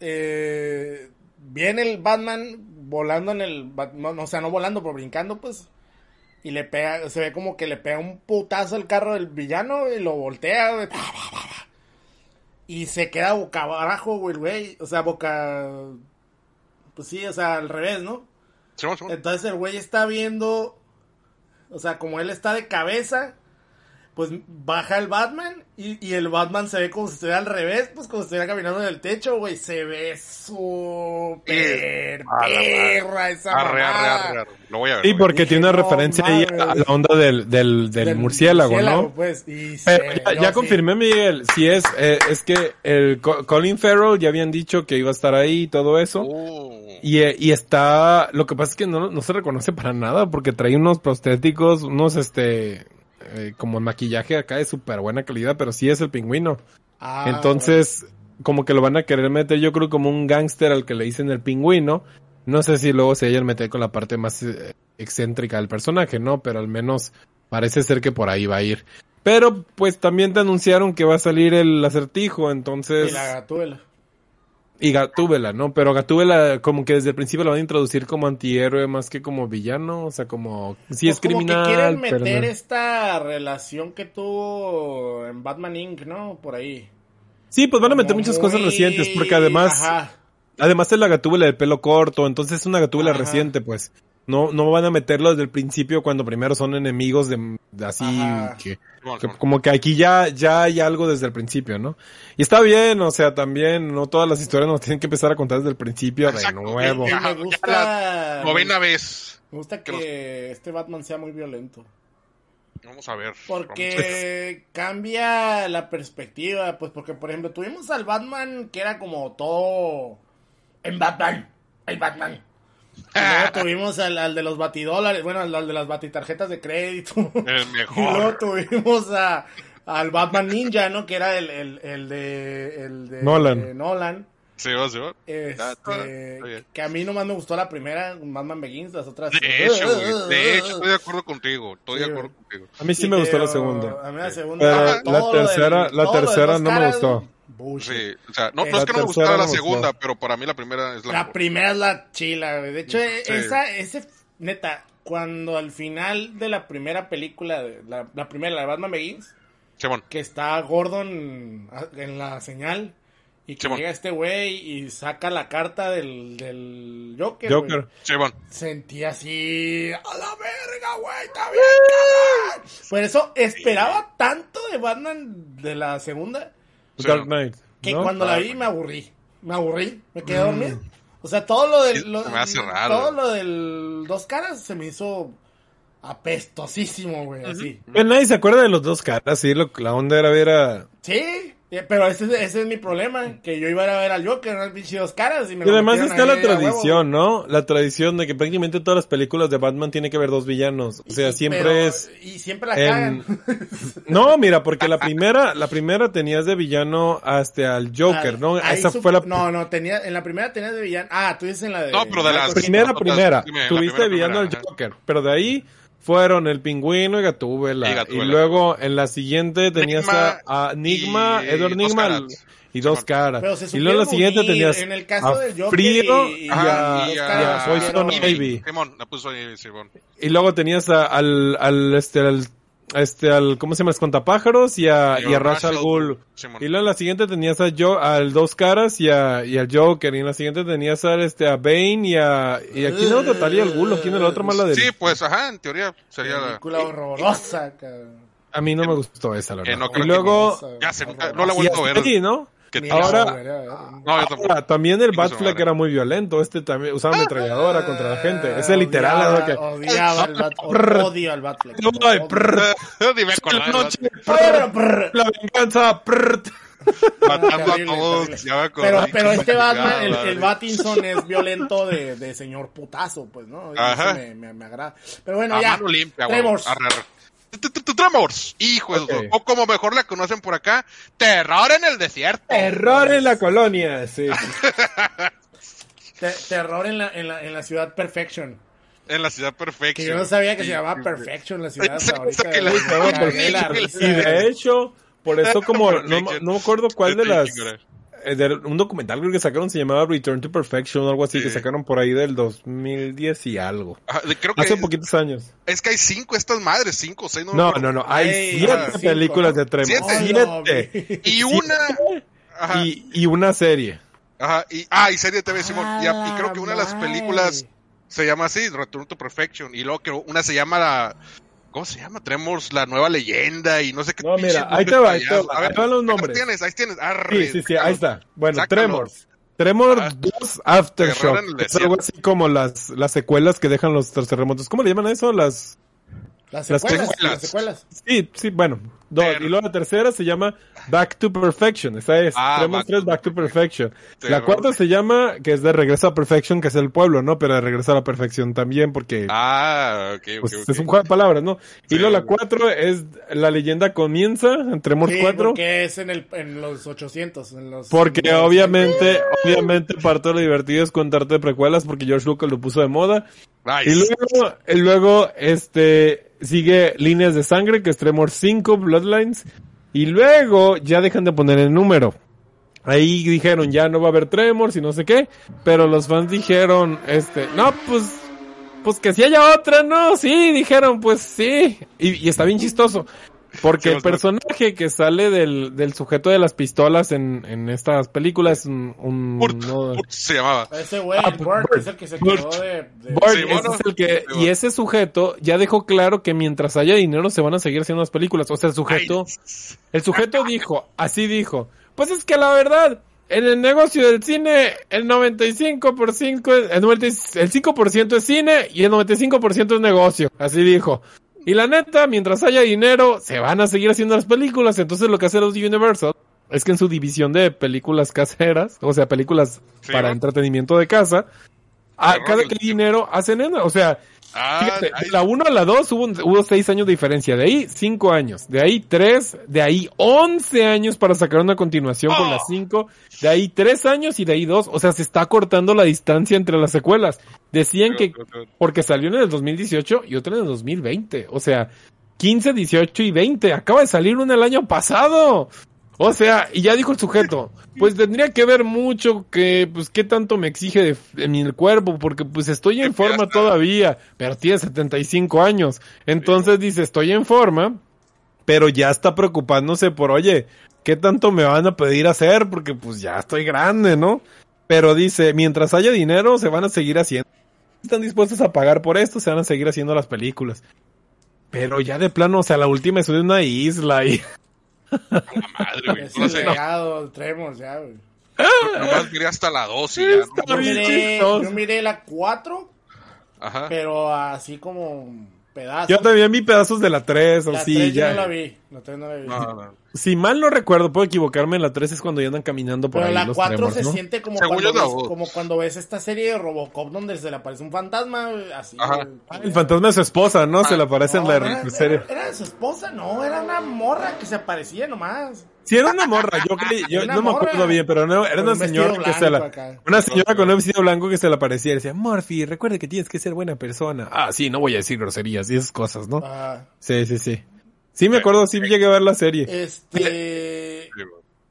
eh, viene el Batman volando en el... No, o sea, no volando, pero brincando, pues. Y le pega, se ve como que le pega un putazo al carro del villano y lo voltea. Y se queda boca abajo, güey, el güey. O sea, boca... Pues sí, o sea, al revés, ¿no? Entonces el güey está viendo, o sea, como él está de cabeza, pues baja el Batman y, y el Batman se ve como si estuviera al revés, pues como si estuviera caminando en el techo, güey. Se ve súper perra esa Arre, arre, arre, arre. Lo voy a ver. Sí, porque tiene una no referencia ahí a la onda del, del, del, murciélago, ¿no? Pues, y Pero se- ya, no, ya sí. confirmé, Miguel, si es, eh, es que el Co- Colin Farrell ya habían dicho que iba a estar ahí y todo eso. Oh. Y, eh, y está, lo que pasa es que no, no se reconoce para nada porque trae unos prostéticos, unos este, eh, como maquillaje acá de súper buena calidad, pero sí es el pingüino. Ah, Entonces, como que lo van a querer meter, yo creo como un gángster al que le dicen el pingüino. No sé si luego se hayan metido con la parte más eh, excéntrica del personaje, ¿no? Pero al menos parece ser que por ahí va a ir. Pero pues también te anunciaron que va a salir el acertijo, entonces... Y la gatúbela. Y Gatúbela, ¿no? Pero Gatúbela como que desde el principio lo van a introducir como antihéroe más que como villano, o sea, como... Sí es Pues como criminal, que quieren pero meter no- esta relación que tuvo en Batman Inc., ¿no? Por ahí. Sí, pues van a meter Como muchas cosas recientes, porque además... Ajá. Además es la gatúbela de pelo corto, entonces es una gatúbela reciente, pues. No, no van a meterlo desde el principio cuando primero son enemigos de, de así que, que como que aquí ya, ya hay algo desde el principio, ¿no? Y está bien, o sea, también no todas las historias nos tienen que empezar a contar desde el principio Exacto. de nuevo. Ya, me gusta... la Novena vez. Me gusta que que este Batman sea muy violento. Vamos a ver. Porque cambia la perspectiva, pues porque por ejemplo tuvimos al Batman que era como todo en Batman, el Batman. Luego tuvimos al, al de los batidólares, bueno, al, al de las batitarjetas de crédito. El Y luego tuvimos a, al Batman Ninja, ¿no? Que era el, el, el de, el de Nolan. de Nolan. Sí, va, sí, va. Este, bien. que a mí nomás me gustó la primera, Batman Begins, las otras. De hecho, güey, de hecho, estoy de acuerdo contigo. Estoy de acuerdo contigo. A mí sí Y me gustó la segunda. A mí la segunda. Pero ajá, la todo lo del- tercera- la tercera no me gustó. Bullshit. Sí, o sea, no, no La es que no me gustara la segunda, pero para mí la primera es la, La mejor. primera es la chila, güey. De hecho, Sí. esa, ese, neta, cuando al final de la primera película, de- la, la primera, la de Batman Begins, Simón, que está Gordon a- en la señal y que Simón. llega este güey y saca la carta del, del Joker. Joker. Simón. Sentí así, a la verga, güey, está bien. Por eso esperaba tanto de Batman de la segunda Sí, Dark. Knight. que ¿no? cuando la vi me aburrí. Me aburrí, me quedé dormido. O sea, todo lo del. lo- se me hace raro. Todo lo del dos caras se me hizo apestosísimo, güey, así. Pues nadie se acuerda de los dos caras, sí, lo, la onda era ver a... Sí, pero ese, es- ese es mi problema, que yo iba a ver al Joker, al pinche dos caras y me Y lo además está la tradición, ¿no? La tradición de que prácticamente todas las películas de Batman tiene que haber dos villanos. O sea, Y- siempre pero- es... Y siempre la en- cagan. No, mira, porque la primera, la primera tenías de villano hasta al Joker, ¿no? Ahí Esa su- fue la No, no, tenía, en la primera tenías de villano. Ah, tú dices en la de. No, pero de las- primera, primera. la Tuviste primera, villano al. Joker, pero de ahí fueron el pingüino y Gatúbela. Y luego en la siguiente tenías Nigma a, a Nigma, y Edward dos Nigma caras. y dos caras. Pero se Y luego en la siguiente unir, tenías en el caso a del Frío y- y- a, a- caras, Poison supieron- Ivy. Simón, la puso ahí, Simón. Y luego tenías a- al, al, este, al, este, al, ¿cómo se llama? Espantapájaros y a, y a Ra's al Ghul. Y luego en la siguiente tenías a Jo, al Dos Caras y a, y al Joker. Y en la siguiente tenías a, este, a Bane y a, y a quién era Talia al Ghul, o quién era la otra mala de Sí, pues, ajá, en teoría sería la... Película horrorosa, cabrón. A mí no me gustó esa, la verdad. no y que- luego, Ya se, no la he y vuelto a ver. ¿no? Que Ahora-. No, también el su Batfleck era muy violento. Este también usaba ametralladora contra la gente. Ese literal, odiaba, ¿no? que, Odiaba al Bat, odio al Batfleck. Me la venganza. Matando a todos. Pero, pero este Batman, el, el Batinson es violento de, de señor putazo, pues, ¿no? Eso me, me, me agrada. Pero bueno, A ya. limpia. Tremors. Hijo de O como mejor la conocen por acá, Terror en el Desierto. Error en la colonia, sí. Te- terror en la, en, la, en la ciudad Perfection. En la ciudad perfecta. Que yo no sabía que se llamaba Perfection la ciudad. Ahorita que la- la risa. Y de hecho, por eso como, no, no me acuerdo cuál de las, Perfection. Un documental creo que sacaron se llamaba Return to Perfection o algo así Sí. que sacaron por ahí del 2010 y algo. Ajá, de- creo que Hace es, poquitos años. es que hay cinco estas madres, cinco o seis. No, me No, acuerdo. no, no, hay Ay, siete ah, cinco, películas de Tremor. Siete. Siete. Y una. Ajá, Y, y una serie. ajá, y, ah, y serie de TV, Simón. Y, y creo que una de las madre. películas se llama así, Return to Perfection. Y luego que una se llama la, ¿Cómo se llama? Tremors, la nueva leyenda y no sé qué. No, mira, ahí te va, ahí te va. A ver, los nombres. Ahí tienes, ahí tienes. Arre, sí, sí, sí, ahí está. Bueno, sácalo. Tremors. Tremor ah, 2 Aftershock. Es algo así como las, las secuelas que dejan los terremotos. ¿Cómo le llaman a eso? Las... Las secuelas, las secuelas. Sí, sí, bueno. Dos. Y luego la tercera se llama Back to Perfection. Esa es. Ah, Tenemos tres Back to Perfection. La cuarta se llama, que es de Regreso a Perfection, que es el pueblo, ¿no? Pero de Regreso a la Perfección también, porque. Ah, ok, pues, Es un juego de palabras, ¿no? Y luego la cuatro es La leyenda comienza, entre sí, cuatro. Porque es en, el, en los 800. En los, porque obviamente, obviamente, parte de lo divertido es contarte precuelas, porque George Lucas lo puso de moda. Y luego, y luego, este sigue Líneas de Sangre, que es Tremor 5, Bloodlines. Y luego ya dejan de poner el número. Ahí dijeron, ya no va a haber Tremors y no sé qué. Pero los fans dijeron, este, no, pues, pues que si haya otra, no, sí, dijeron, pues sí. Y, y está bien chistoso. Porque el personaje que sale del, del sujeto de las pistolas en, en estas películas es un... un no, se llamaba. Ese güey, ah, Burt, es el que se quedó de... de... Burt, sí, ese es el que... Y ese sujeto ya dejó claro que mientras haya dinero se van a seguir haciendo las películas. O sea, el sujeto... Ay. El sujeto dijo, así dijo, pues es que la verdad... En el negocio del cine, el 95%, el, 90, el 5% es cine y el 95% es negocio. Así dijo. Y la neta, mientras haya dinero, se van a seguir haciendo las películas. Entonces lo que hace los Universal es que en su división de películas caseras, o sea, películas sí, para ¿no? entretenimiento de casa, a cada que hay dinero hacen, o sea, Ah, Fíjate, de la 1 a la 2 hubo, hubo 6 años de diferencia. De ahí 5 años. De ahí 3. De ahí 11 años para sacar una continuación oh. con las 5. De ahí 3 años y de ahí 2. O sea, se está cortando la distancia entre las secuelas. Decían que porque salió en el 2018 y otra en el 2020. O sea, 15, 18 y 20. Acaba de salir una el año pasado. O sea, y ya dijo el sujeto, pues tendría que ver mucho que, pues, qué tanto me exige de, de mi cuerpo, porque pues estoy en forma todavía, pero tiene 75 años. Entonces dice, estoy en forma, pero ya está preocupándose por, oye, ¿qué tanto me van a pedir hacer? Porque pues ya estoy grande, ¿no? Pero dice, mientras haya dinero, se van a seguir haciendo. Están dispuestos a pagar por esto, se van a seguir haciendo las películas. Pero ya de plano, o sea, la última es de una isla y... La madre, güey. No sé. Legado, Tremors, ya, güey. Nomás miré hasta la 2 y ya. ¿no? Yo, miré, yo miré la 4, Ajá. pero así como pedazos. Yo también vi pedazos de la 3 o la sí, 3 ya. yo no la vi. La 3 no la vi. No, no. Si mal no recuerdo, puedo equivocarme, en la 3 es cuando ya andan caminando por Pero ahí la los 4 Tremors, se ¿no? siente como cuando, ves, no. como cuando ves esta serie de Robocop donde se le aparece un fantasma, así. Ajá. Ah, El fantasma de su esposa, ¿no? Se le aparece en la era, serie. era- era de su esposa, no, era una morra que se aparecía nomás. Sí, era una morra, yo creí, yo no me acuerdo bien, pero no, era una un señora que se la, acá. una señora con un vestido blanco que se le aparecía y decía, Murphy, recuerde que tienes que ser buena persona. Ah, sí, no voy a decir groserías y esas cosas, ¿no? Ah, Sí, sí, sí. Sí me acuerdo, sí llegué a ver la serie. este.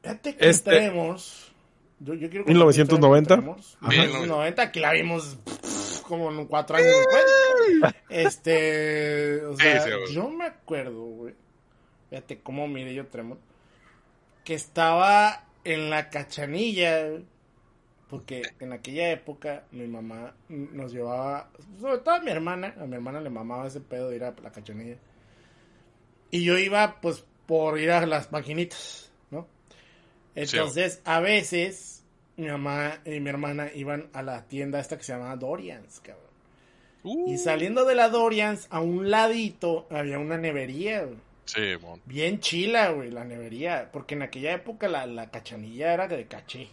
Fíjate que Este- Tremors. Yo, yo quiero 1990. Tremors. Ajá. 1990, que la vimos pff, como en cuatro años después. Este. O sea, Sí, sí, güey. yo me acuerdo, güey. Fíjate cómo miré yo Tremors. Que estaba en la cachanilla. Porque en aquella época mi mamá nos llevaba, sobre todo a mi hermana, a mi hermana le mamaba ese pedo de ir a la cachanilla. Y yo iba pues por ir a las maquinitas, ¿no? Entonces, a veces mi mamá y mi hermana iban a la tienda esta que se llamaba Dorians, cabrón. Uh, Y saliendo de la Dorians, a un ladito había una nevería, güey. Sí, mon. Bien chila, güey, la nevería. Porque en aquella época la, la cachanilla era de caché.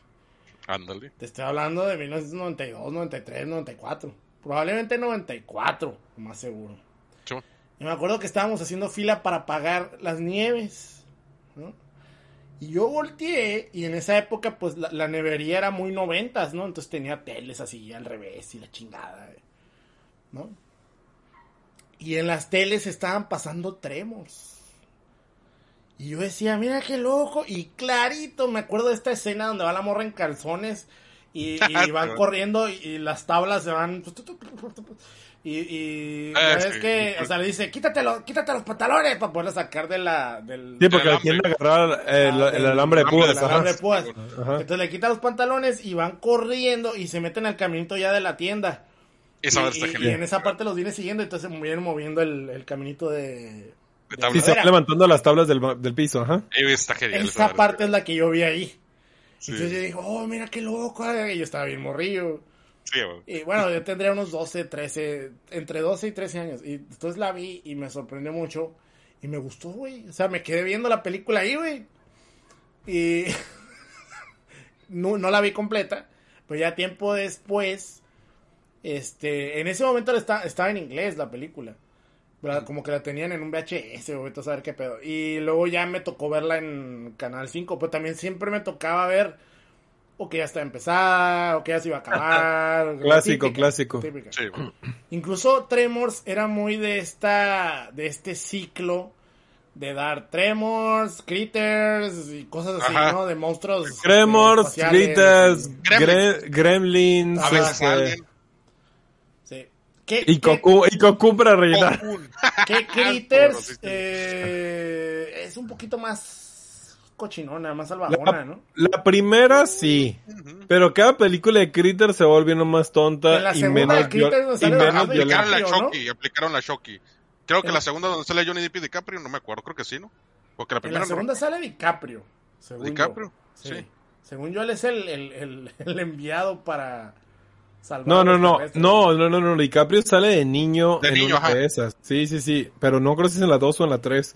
Ándale. Te estoy hablando de 1992, 93, 94. Probablemente 94, lo más seguro. Y me acuerdo que estábamos haciendo fila para pagar las nieves. ¿no? Y yo volteé y en esa época pues la, la nevería era muy noventas, ¿no? Entonces tenía teles así al revés y la chingada, ¿no? Y en las teles estaban pasando tremos. Y yo decía, mira qué loco. Y clarito, me acuerdo de esta escena donde va la morra en calzones y, y van corriendo y las tablas se van. Y, y Ah, es sí. que, o sea, le dice, quítate, los- quítate los pantalones para poderla sacar de la, del, Sí, porque quieren alambre. agarrar el, Ah, el el alambre de púas. de el ajá. alambre de púas. Ajá. Entonces le quita los pantalones y van corriendo y se meten al caminito ya de la tienda. Esa y, está y- y genial. en esa parte los vine siguiendo, entonces vienen moviendo el, el caminito de... De. Sí, se va madera. levantando las tablas del, del piso, ajá. Está genial. esa parte es la que yo vi ahí. Sí. Entonces yo digo, oh, mira qué loco. Y yo estaba bien morrillo. Sí. Y bueno, yo tendría unos 12, 13, entre 12 y 13 años. Y entonces la vi y me sorprendió mucho. Y me gustó, güey. O sea, me quedé viendo la película ahí, güey. Y no, no la vi completa. Pero ya tiempo después, este, en ese momento está, estaba en inglés la película. ¿verdad? Como que la tenían en un VHS, güey, a saber qué pedo. Y luego ya me tocó verla en Canal 5, pero también siempre me tocaba ver o que ya está empezada, o que ya se iba a acabar. Clásico, típica, clásico. típica. Sí. Incluso Tremors era muy de esta, de este ciclo de dar Tremors, Critters y cosas así, Ajá. ¿no? De monstruos. eh, Tremors, y- Gremlins. Gre- Gremlins, A veces este. Sí. ¿Qué, y Goku para rellenar. Qué Critters Pobrosito. eh, es un poquito más cochinona, más salvajona, ¿no? La primera sí, pero cada película de Critter se va volviendo más En tonta la y segunda menos, de y sale menos. Aplicaron la ¿no? Shocky, aplicaron la Shocky. Creo que la segunda donde sale Johnny Depp y DiCaprio, no me acuerdo, creo que sí, ¿no? Porque la En primera la no. segunda sale DiCaprio. según DiCaprio, yo. sí. Según yo, él es el, el, el, el enviado para salvar No, no, no, no, no, no, no, DiCaprio sale de niño De en niño, una ajá. de esas. Sí, sí, sí, pero no creo si es en la 2 o en la 3.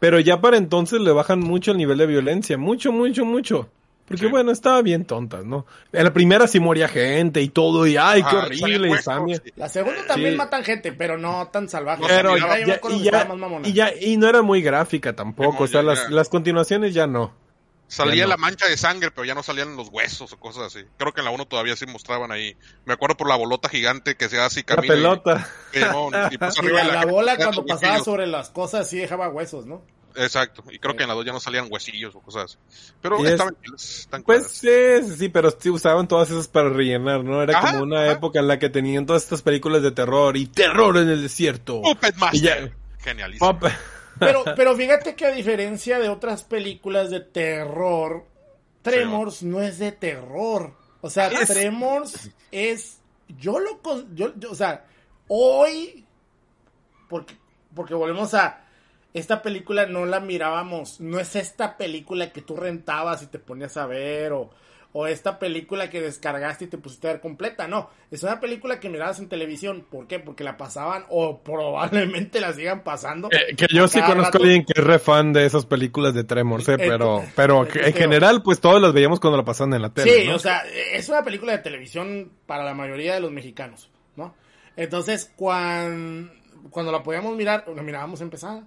Pero ya para entonces le bajan mucho el nivel de violencia, mucho, mucho, mucho. Porque Sí. bueno, estaba bien tonta, ¿no? En la primera sí moría gente y todo, y ay, qué Ah, horrible, Samia. sí. La segunda también Sí. matan gente, pero no tan salvaje. Pero ya, ya- y, ya, más mamona. y ya, y no era muy gráfica tampoco, o sea, las, las continuaciones ya no. Salía no. la mancha de sangre, pero ya no salían los huesos o cosas así. Creo que en la 1 todavía sí mostraban ahí. Me acuerdo por la bolota gigante que se hace y La camina. y- pelota. y, no, y pues Y arriba la, la bola cuando pasaba huesillos. sobre las cosas sí dejaba huesos, ¿no? Exacto. Y creo que en la 2 ya no salían huesillos o cosas así. Pero es- estaban están Pues sí, sí, pero sí usaban todas esas para rellenar, ¿no? Era Ajá, como una ajá. época en la que tenían todas estas películas de terror y terror en el desierto. Puppet Master. ya- Genialísimo. Pop- Pero, pero fíjate que a diferencia de otras películas de terror, Tremors no es de terror. O sea, Es- Tremors es. Yo lo. con- Yo, yo- o sea, hoy. Porque, porque volvemos a. Esta película no la mirábamos. No es esta película que tú rentabas y te ponías a ver. O, o esta película que descargaste y te pusiste a ver completa. No. Es una película que mirabas en televisión. ¿Por qué? Porque la pasaban. O probablemente la sigan pasando. Eh, que yo sí conozco a alguien que es re fan de esas películas de Tremors, eh, pero, pero en general, pues todos las veíamos cuando la pasaban en la tele. Sí, ¿no? o sea, es una película de televisión para la mayoría de los mexicanos, ¿no? Entonces, cuando, cuando la podíamos mirar, la mirábamos empezada.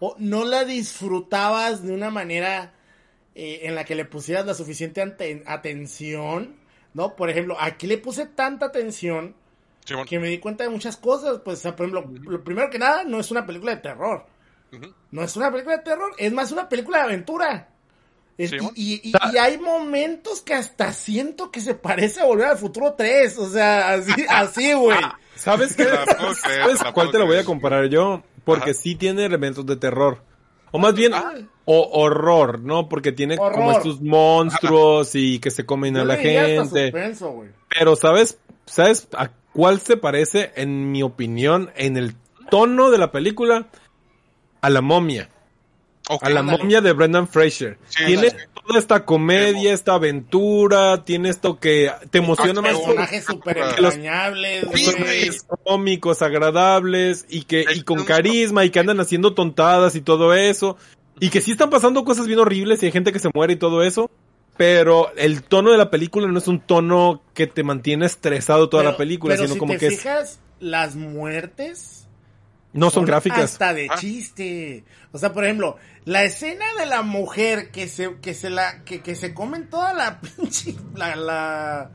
O no la disfrutabas de una manera eh, en la que le pusieras la suficiente atención, ¿no? Por ejemplo, aquí le puse tanta atención que me di cuenta de muchas cosas. Pues, o sea, por ejemplo, lo primero que nada, no es una película de terror. No es una película de terror, es más una película de aventura. Es- Sí, y, ¿no? y- y- y hay momentos que hasta siento que se parece a Volver al Futuro 3. O sea, así, así, güey. ¿Sabes qué? ¿Sabes cuál te lo voy a comparar yo? Porque Ajá. sí tiene elementos de terror. O más bien, Ah. o horror, ¿no? Porque tiene como estos monstruos y que se comen a la gente. suspenso. Pero ¿sabes? ¿Sabes a cuál se parece, en mi opinión, en el tono de la película? A la momia. A la momia de Brendan Fraser. Sí, tiene toda esta comedia, esta aventura, tiene esto que te emociona más Personajes súper entrañables, personajes cómicos, agradables y que y con carisma y que andan haciendo tontadas y todo eso. Y que sí están pasando cosas bien horribles y hay gente que se muere y todo eso, pero el tono de la película no es un tono que te mantiene estresado toda Pero- la película, pero sino si como te que es- fijas, las muertes no son gráficas. Hasta de Ah. chiste. O sea, por ejemplo, la escena de la mujer que se, que se la, que, que se comen toda la pinche, la, la,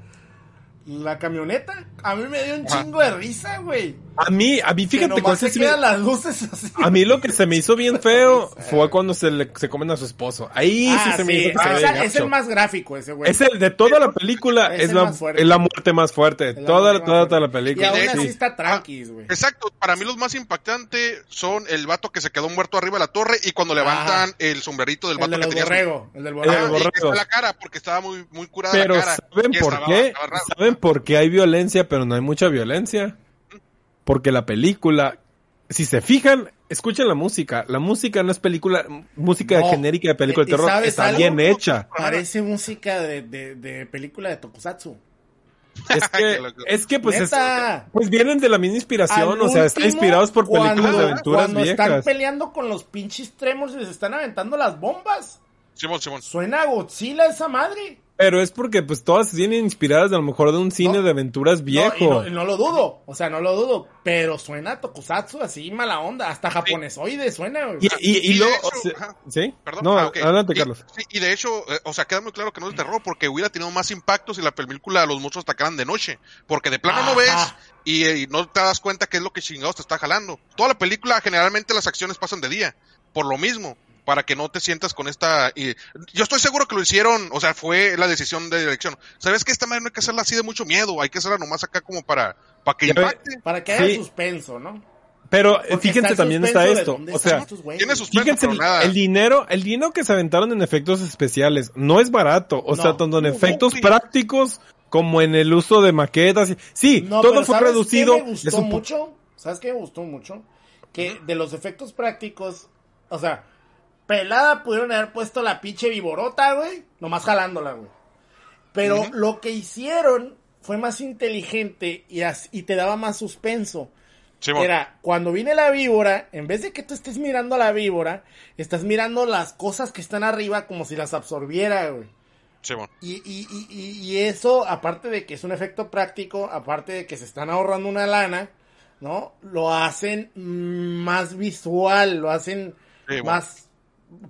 la camioneta, a mí me dio un chingo de risa, güey. A mí, a mí, fíjate cuál se se quedan las luces así. A mí lo que se me hizo bien feo fue cuando se le se comen a su esposo. Ahí sí Ah, se me sí. hizo que Ah, se gacho. es el más gráfico ese güey. Es el de toda la película, Es es, el la, es la muerte más fuerte. Es la Toda, muerte más toda, toda la Y película. aún de así está tranquis, güey. Exacto, para mí los más impactantes son el vato que se quedó muerto arriba de la torre y cuando levantan el sombrerito del El vato de que los tenía borrego. El del El borrego. del Ah, y borrego. que está la cara porque estaba muy muy curada Pero la cara. ¿saben Y por qué? ¿Saben por qué hay violencia, pero no hay mucha violencia? Porque la película, si se fijan, escuchen la música. La música no es película, música No. genérica de película de ¿Y terror. Está algo? bien hecha. Parece música de, de, de película de Tokusatsu. Es que, es que pues, es- pues vienen de la misma inspiración, Al o sea, están inspirados por películas cuando- de aventuras Cuando están viejas. peleando con los pinches tremors y les están aventando las bombas. Simón, Simón. Suena a Godzilla esa madre. Pero es porque pues todas vienen inspiradas a lo mejor de un cine No. de aventuras No, viejo. y no, y no lo dudo. O sea, no lo dudo. Pero suena a Tokusatsu así mala onda. Hasta japonesoide suena. Y, y, y luego, hecho, o sea, ajá. ¿sí? Perdón. No, Ah, adelante, Y- Carlos. sí, y de hecho, eh, o sea, queda muy claro que no es de terror porque hubiera tenido más impacto si la película de los monstruos atacaran de noche. Porque de plano Ajá. no ves y, y no te das cuenta qué es lo que chingados te está jalando. Toda la película, generalmente las acciones pasan de día. Por lo mismo. Para que no te sientas con esta. Y yo estoy seguro que lo hicieron, o sea, fue la decisión de dirección. ¿Sabes que esta manera no hay que hacerla así de mucho miedo? Hay que hacerla nomás acá como para, para que impacte. Para que haya Sí. suspenso, ¿no? Pero eh, Porque fíjense también está esto. O sea. Tiene suspenso, Fíjense, el, dinero, el dinero que se aventaron en efectos especiales no es barato. O No. sea, tanto en efectos prácticos como en el uso de maquetas. Sí, No, todo fue ¿sabes reducido. qué me gustó Es un po- mucho? ¿Sabes qué me gustó mucho? Que de los efectos prácticos, o sea, pelada pudieron haber puesto la pinche viborota, güey, nomás jalándola, güey. Pero lo que hicieron fue más inteligente y, as- y te daba más suspenso. Simón. Era, cuando viene la víbora, en vez de que tú estés mirando a la víbora, estás mirando las cosas que están arriba como si las absorbiera, güey. Simón. Y, y, y, y- y eso, aparte de que es un efecto práctico, aparte de que se están ahorrando una lana, ¿no? Lo hacen más visual, lo hacen más...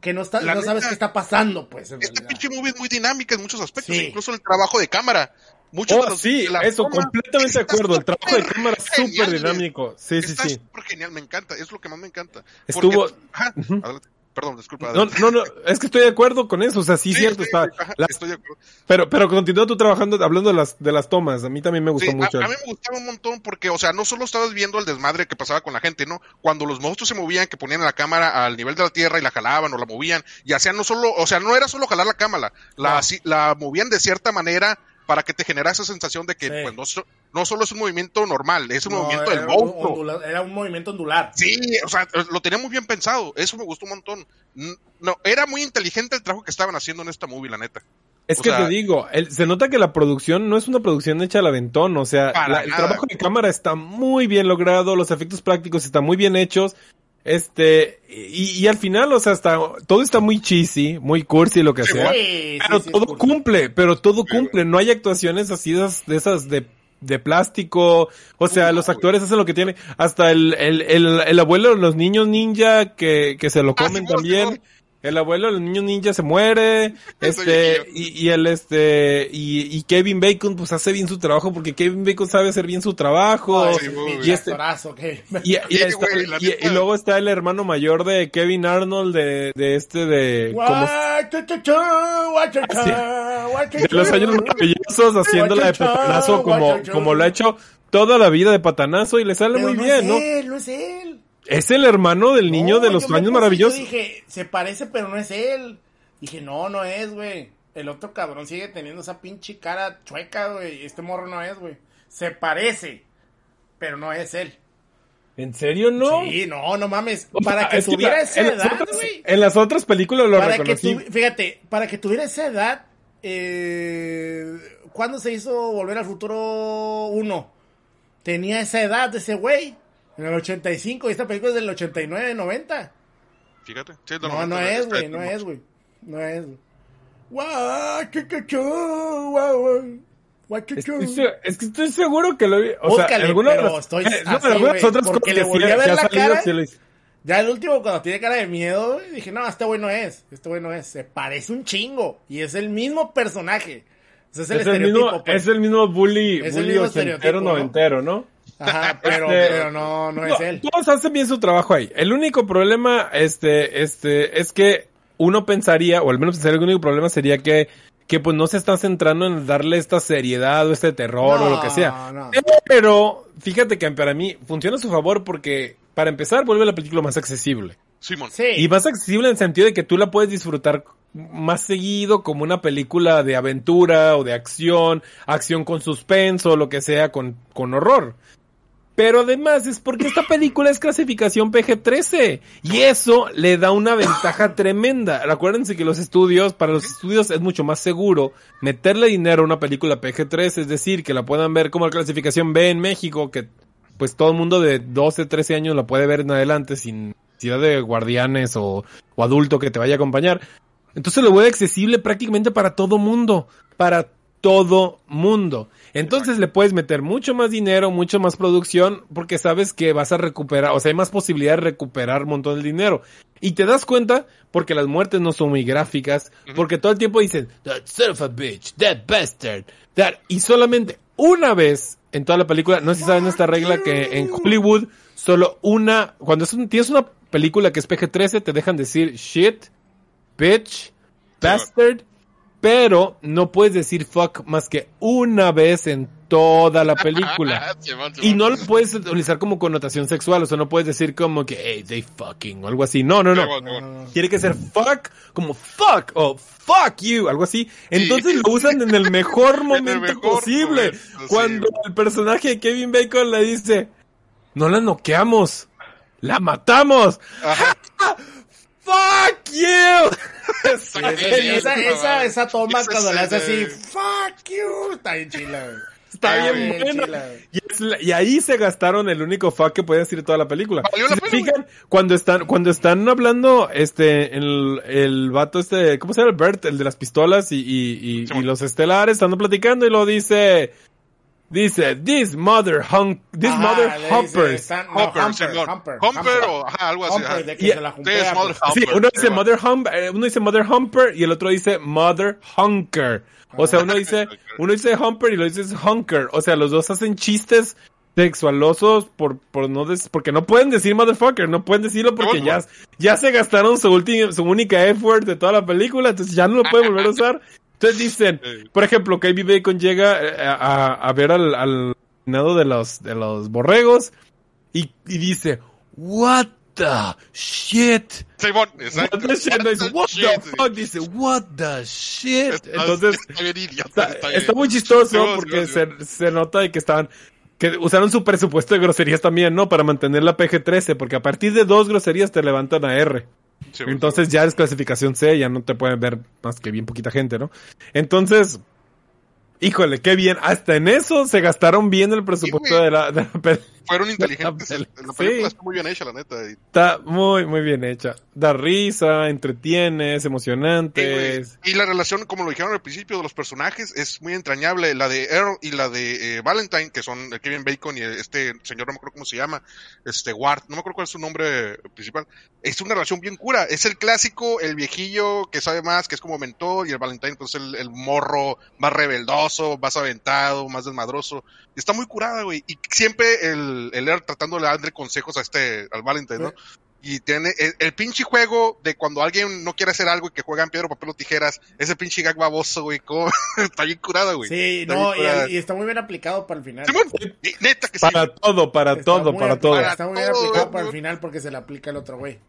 Que no, está, La no sabes neta, qué está pasando, pues, en Esta pinche movie es muy dinámica en muchos aspectos, Sí. incluso el trabajo de cámara. Muchos Oh, de los, sí, de la eso, toma completamente de está acuerdo. El trabajo de cámara es súper dinámico. Sí, sí, está sí. súper genial, me encanta, es lo que más me encanta. Estuvo- Porque- ajá, adelante. Perdón, disculpa. No, no, no, es que estoy de acuerdo con eso, o sea, sí, Sí, cierto, sí, está. sí, estoy de acuerdo. pero, pero continúa tú trabajando, hablando de las, de las tomas, a mí también me gustó a- mucho. A, mí me gustaba un montón porque, o sea, no solo estabas viendo el desmadre que pasaba con la gente, ¿no? Cuando los monstruos se movían, que ponían la cámara al nivel de la tierra y la jalaban o la movían, y hacían no solo, o sea, no era solo jalar la cámara, la, así- la movían de cierta manera para que te generara esa sensación de que, Sí. pues, no, no solo es un movimiento normal, es un No, movimiento del era, monstruo. ondula- era un movimiento ondular. Sí, o sea, lo tenía muy bien pensado. Eso me gustó un montón. No, era muy inteligente el trabajo que estaban haciendo en esta movie, la neta. Es O que sea- te digo, el- se nota que la producción no es una producción hecha al aventón, o sea, la- el trabajo de cámara está muy bien logrado, los efectos prácticos están muy bien hechos, este, y, y al final, o sea, está, todo está muy cheesy, muy cursi, lo que Sí, sea, Sí, pero sí, todo cumple, pero todo cumple, no hay actuaciones así de esas, de de, plástico, o sea, No, los actores hacen lo que tienen, hasta el, el, el, el abuelo de los niños ninja que, que se lo Ah, comen también. El abuelo de los niños ninja se muere, este, y, y el este, y, y Kevin Bacon pues hace bien su trabajo, porque Kevin Bacon sabe hacer bien su trabajo. Ay, Y este- Y, está- y- luego está el hermano mayor de Kevin Arnold de, de este de, como, de los años maravillosos haciéndola de patanazo como, como lo ha hecho toda la vida de patanazo y le sale Pero muy no bien, es ¿no? él, no es él. Es el hermano del niño No, de los puse- maravillosos. Yo dije, se parece, pero no es él. Dije, no, no es, güey. El otro cabrón sigue teniendo esa pinche cara chueca, güey. Este morro no es, güey. Se parece, pero no es él. ¿En serio no? Sí, no, no mames. O sea, Para que es tuviera esa en edad, otras- güey. En las otras películas lo Para que reconocí. tu- fíjate, para que tuviera esa edad, eh, ¿cuándo se hizo Volver al Futuro 1? Tenía esa edad ese güey. En el 85, y esta película es del 89, 90. Fíjate. Sí, No, los no 90, es, güey, no es, güey. No es, güey. Es que estoy seguro que lo vi. O sea, Búscale, de pero las, estoy eh, no, así, güey, otras porque le volví a ver la salido, cara. Ya el último, cuando tiene cara de miedo, güey, dije, no, este güey no es. Este güey no es. Se parece un chingo. Y es el mismo personaje. O sea, es el Es el mismo, pues. es el mismo bully, Es el bully mismo ochentero, estereotipo, ¿no? noventero, ¿no? Ajá, pero, Este, pero no, no es él. Todos hacen bien su trabajo ahí. El único problema, este, este, es que uno pensaría, o al menos pensaría que el único problema sería que, que pues no se están centrando en darle esta seriedad o este terror o lo que sea. No, no. Pero, fíjate que para mí funciona a su favor porque, para empezar, vuelve la película más accesible. Simón. Sí. Y más accesible en el sentido de que tú la puedes disfrutar más seguido como una película de aventura o de acción, acción con suspenso, lo que sea, con, con horror. Pero además es porque esta película es clasificación PG-13 y eso le da una ventaja tremenda. Acuérdense que los estudios, para los estudios es mucho más seguro meterle dinero a una película PG-13, es decir, que la puedan ver como clasificación B en México, que pues todo el mundo de 12, 13 años la puede ver en adelante sin necesidad de guardianes o, o adulto que te vaya a acompañar. Entonces lo vuelve accesible prácticamente para todo mundo, para todo mundo. Entonces le puedes meter mucho más dinero, mucho más producción, porque sabes que vas a recuperar, o sea, hay más posibilidad de recuperar un montón de dinero. Y te das cuenta porque las muertes no son muy gráficas, porque todo el tiempo dicen, that son of a bitch, that bastard, that, y solamente una vez en toda la película, no sé si saben esta regla que en Hollywood solo una, cuando es un- tienes una película que es PG-13 te dejan decir shit, bitch, bastard, pero no puedes decir fuck más que una vez en toda la película. Simón, Y no lo puedes utilizar como connotación sexual, o sea, no puedes decir como que, hey, they fucking, o algo así. No, no, no. Tiene que ser fuck, como fuck, o fuck you, algo así. Entonces lo usan en el mejor momento mejor posible. momento, sí. cuando el personaje de Kevin Bacon le dice, no la noqueamos, la matamos. Fuck you. Sí, esa, esa, esa toma Esa cuando le hace así, fuck you, está bien chila, güey. Está bien bien buena. chila. Y, es la- y ahí se gastaron el único fuck que podía decir toda la película. La Si se pena, fijan, cuando están, cuando están hablando, este, el, el vato este, ¿cómo se llama? El Bert, el de las pistolas y, y, y los estelares, están platicando y lo dice, dice, this mother hunk, this Ajá, mother dice, no, Humper, Humper. Humper, Humper o ajá, algo así. Humper, ajá. de que Y- se la Sí, Mother Humper, uno dice mother hump, eh, uno dice mother humper y el otro dice mother hunker. O sea, uno dice, uno dice humper y lo dice hunker. O sea, los dos hacen chistes sexualosos por, por no des- porque no pueden decir motherfucker, no pueden decirlo porque No, ya, ya se gastaron su última, su única effort de toda la película, entonces ya no lo pueden volver a usar. Entonces dicen, por ejemplo, que Bacon llega eh, a, a- a ver al, al reinado de los, de los borregos y, y dice, what the shit. Simón, exacto. What the shit, what shit, the fuck, dice, what the shit. Está- Entonces, está bien idiota, está, está bien. está muy chistoso porque se, se nota de que estaban, que usaron su presupuesto de groserías también, ¿no? Para mantener la PG-13, porque a partir de dos groserías te levantan a R. Entonces ya es clasificación C, ya no te pueden ver más que bien poquita gente, ¿no? Entonces, híjole, qué bien. Hasta en eso se gastaron bien el presupuesto de la, de la Fueron inteligentes. La La pel- película sí. está muy bien hecha, la neta. y- Está muy, muy bien hecha. Da risa, entretiene, es emocionante. y la relación, como lo dijeron al principio, de los personajes es muy entrañable. La de Earl y la de eh, Valentine, que son eh, Kevin Bacon y este señor, no me acuerdo cómo se llama, este Ward, no me acuerdo cuál es su nombre principal. Es una relación bien cura. Es el clásico, el viejillo que sabe más, que es como mentor, y el Valentine, pues el, el morro más rebeldoso, más aventado, más desmadroso. Está muy curada, güey. Y siempre el, el tratando de darle consejos a este, al Valentine, ¿no? Y tiene el, el pinche juego de cuando alguien no quiere hacer algo y que juegan piedra, papel o tijeras. Ese pinche gag baboso, güey. ¿cómo? Está bien curado, güey. Sí, Está no, y, y está muy bien aplicado para el final. Neta que sí. Para todo, para Está todo, para todo. Está muy bien todo, aplicado güey. para el final porque se le aplica el otro güey.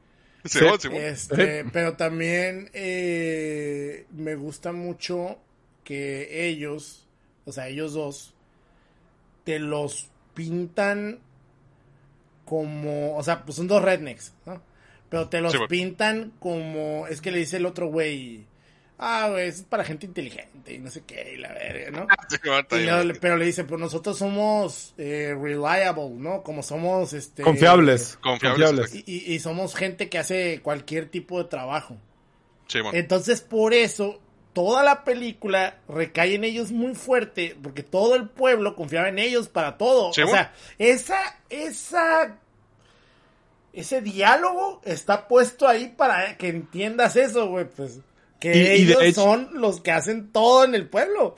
Simón. Este, pero también eh, me gusta mucho que ellos, o sea, ellos dos, te los pintan como, o sea, pues son dos rednecks, ¿no? Pero te los Sí, pintan como, es que le dice el otro güey, ah, güey, es para gente inteligente y no sé qué, y la verga, ¿no? Y le- pero le dice, pues nosotros somos eh, reliable, ¿no? Como somos, este... Confiables. Confiables, Confiables. Y, y- y somos gente que hace cualquier tipo de trabajo. Simón. Entonces, por eso, toda la película recae en ellos muy fuerte, porque todo el pueblo confiaba en ellos para todo. Sí, o sea, esa, esa, ese diálogo está puesto ahí para que entiendas eso, güey, pues. Que ellos son los que hacen todo en el pueblo.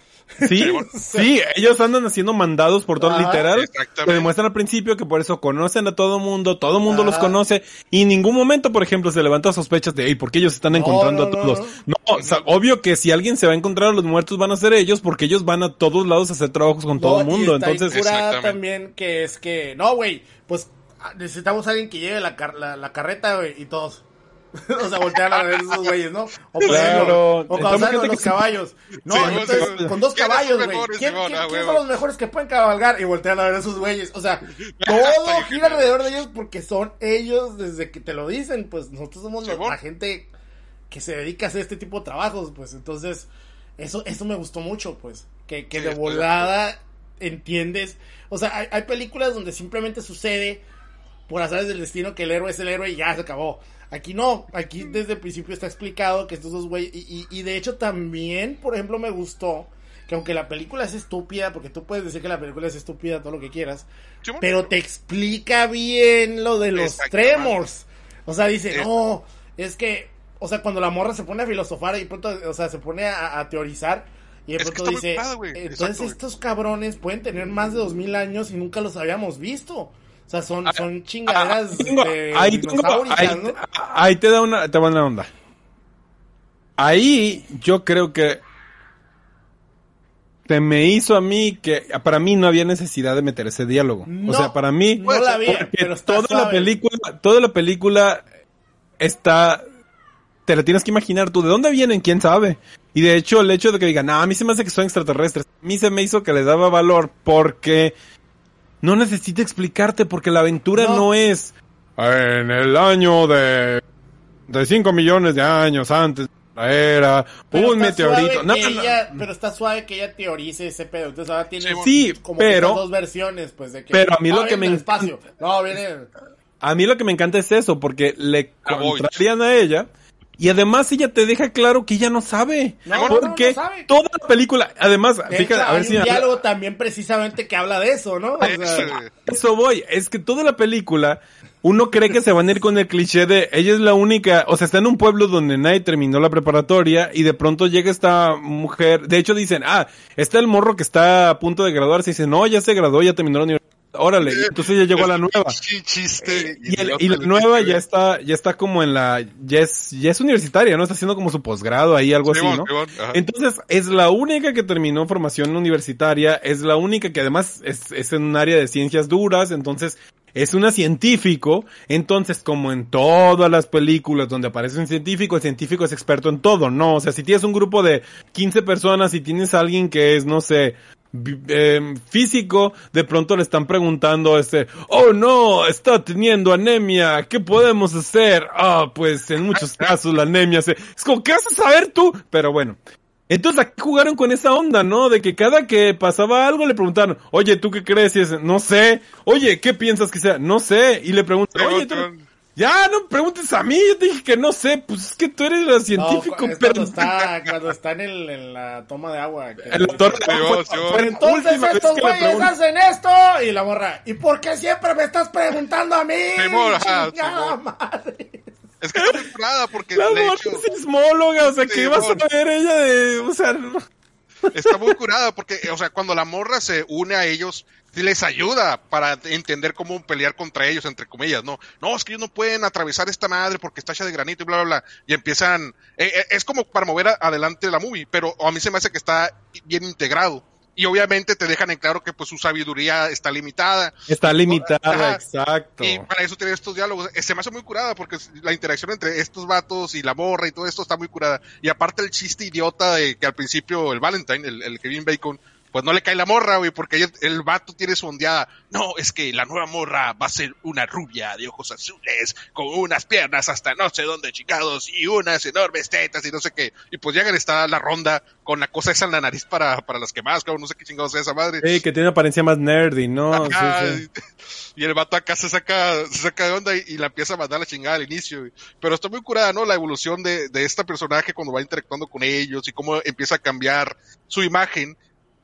Sí, sí, ellos andan haciendo mandados por todo literal. Te demuestran al principio que por eso conocen a todo mundo, todo mundo los conoce y en ningún momento, por ejemplo, se levanta sospechas de, hey, ¿por qué ellos están encontrando a todos? No, o sea, obvio que si alguien se va a encontrar a los muertos van a ser ellos porque ellos van a todos lados a hacer trabajos con todo el mundo. Entonces, también que es que, no, güey, pues necesitamos a alguien que lleve la, la carreta, güey, y todos. o sea, voltear a ver esos güeyes, ¿no? O ejemplo, o los caballos. No, entonces, con dos caballos, güey. ¿Quién, ¿quién, son los mejores que pueden cabalgar? Y voltear a ver esos güeyes. O sea, todo gira alrededor de ellos porque son ellos desde que te lo dicen. Pues nosotros somos la gente que se dedica a hacer este tipo de trabajos, pues entonces, eso, eso me gustó mucho, pues. Que, que de volada entiendes. O sea, hay, hay películas donde simplemente sucede por azares del destino que el héroe es el héroe y ya se acabó. Aquí no, aquí desde el principio está explicado que estos dos güeyes, y, y, de hecho también, por ejemplo, me gustó que aunque la película es estúpida, porque tú puedes decir que la película es estúpida, todo lo que quieras, pero te explica bien lo de los tremors. O sea, dice, no, es que, o sea, cuando la morra se pone a filosofar y pronto, o sea, se pone a, teorizar, y de pronto dice, entonces estos cabrones pueden tener más de dos mil años y nunca los habíamos visto. O sea, son, ah, son chingaderas de ahí, ahí, te da una, te va una onda. Ahí yo creo que te me hizo a mí que para mí no había necesidad de meter ese diálogo. o sea, para mí no la pero toda la película, toda la película está te la tienes que imaginar tú de dónde vienen, quién sabe. Y de hecho el hecho de que digan, "No, a mí se me hace que son extraterrestres." A mí se me hizo que le daba valor porque no necesita explicarte porque la aventura no, es en el año de de 5 millones de años antes la era un meteorito. No, pero está suave que ella teorice ese pedo. Entonces ahora tiene sí, como pero, dos versiones, pues de que Pero a mí lo que me espacio. No, viene A mí lo que me encanta es eso porque le contrarían a ella y además ella te deja claro que ella no sabe. porque toda la película, además, fíjate, a ver hay un diálogo también precisamente que habla de eso, ¿no? eso voy, es que toda la película uno cree que se van a ir con el cliché de ella es la única, o sea, está en un pueblo donde nadie terminó la preparatoria y de pronto llega esta mujer, de hecho dicen, ah, está el morro que está a punto de graduarse y dice, no, ya se graduó, ya terminó la universidad Órale, entonces ya llegó la nueva. Chiste. Y, la nueva ya está, ya está como en la, ya es, ya es universitaria, ¿no? Está haciendo como su posgrado ahí, algo así, ¿no? Entonces, es la única que terminó formación universitaria, es la única que además es, es en un área de ciencias duras, entonces es una científico, entonces como en todas las películas donde aparece un científico, el científico es experto en todo, ¿no? O sea, si tienes un grupo de 15 personas y tienes a alguien que es, no sé, eh, físico, de pronto le están preguntando este, oh no, está teniendo anemia, ¿qué podemos hacer? Ah, pues en muchos casos la anemia se, es como, ¿qué vas a saber tú? Pero bueno. Entonces aquí jugaron con esa onda, ¿no? De que cada que pasaba algo le preguntaron, oye, ¿tú qué crees? Y es, no sé. Oye, ¿qué piensas que sea? No sé. Y le preguntan, oye, ¿tú, ya, no preguntes a mí, yo te dije que no sé, pues es que tú eres la científico, no, pero... Cuando está, cuando está en, el, en la toma de agua. Que el doctor entonces estos güeyes hacen esto, y la morra, ¿y por qué siempre me estás preguntando a mí? Chingada madre. Es que está muy porque... La morra es sismóloga, o sea, ¿qué vas a ver ella de...? O sea... Está muy curada porque, o sea, cuando la morra se une a ellos, les ayuda para entender cómo pelear contra ellos, entre comillas, ¿no? No, es que ellos no pueden atravesar esta madre porque está hecha de granito y bla, bla, bla. Y empiezan, eh, eh, es como para mover adelante la movie, pero a mí se me hace que está bien integrado. Y obviamente te dejan en claro que pues su sabiduría está limitada. Está limitada, exacto. Y para eso tiene estos diálogos. Eh, se me hace muy curada porque la interacción entre estos vatos y la borra y todo esto está muy curada. Y aparte el chiste idiota de que al principio el Valentine, el, el Kevin Bacon, pues no le cae la morra, güey, porque el, vato tiene su ondeada. No, es que la nueva morra va a ser una rubia de ojos azules, con unas piernas hasta no sé dónde chicados y unas enormes tetas y no sé qué. Y pues llegan está la ronda con la cosa esa en la nariz para, para las quemadas, cabrón, no sé qué chingados es esa madre. Sí, que tiene apariencia más nerdy, ¿no? Y el vato acá se saca, se saca de onda y, la empieza a mandar la chingada al inicio. Pero está muy curada, ¿no? La evolución de, de este personaje cuando va interactuando con ellos y cómo empieza a cambiar su imagen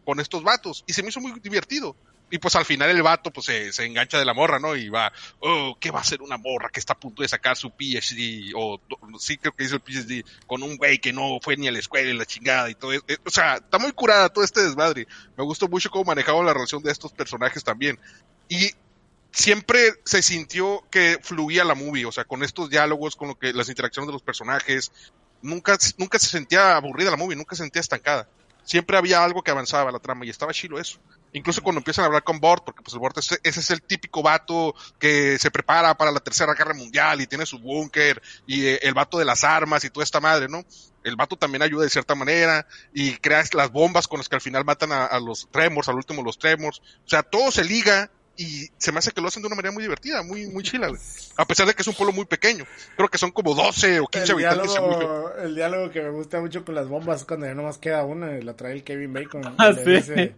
con estos vatos. Y se me hizo muy divertido. y pues al final el vato pues se, se, engancha de la morra, ¿no? Y va, oh, ¿qué va a hacer una morra que está a punto de sacar su PhD? O sí creo que dice el PhD, con un güey que no fue ni a la escuela y la chingada y todo eso. O sea, está muy curada todo este desmadre. Me gustó mucho cómo manejaban la relación de estos personajes también. Y siempre se sintió que fluía la movie, o sea, con estos diálogos, con lo que las interacciones de los personajes, nunca, nunca se sentía aburrida la movie, nunca se sentía estancada. Siempre había algo que avanzaba la trama y estaba chilo eso. Incluso cuando empiezan a hablar con Bort, porque pues el Bort ese, es el típico vato que se prepara para la tercera guerra mundial y tiene su búnker y eh, el vato de las armas y toda esta madre, ¿no? El vato también ayuda de cierta manera y crea las bombas con las que al final matan a, a los Tremors, al último los Tremors. O sea, todo se liga y se me hace que lo hacen de una manera muy divertida, muy, muy chila, A pesar de que es un pueblo muy pequeño. Creo que son como 12 o 15 el habitantes. Diálogo, el diálogo que me gusta mucho con las bombas cuando ya nomás queda una y la trae el Kevin Bacon. Ah, y, le dice,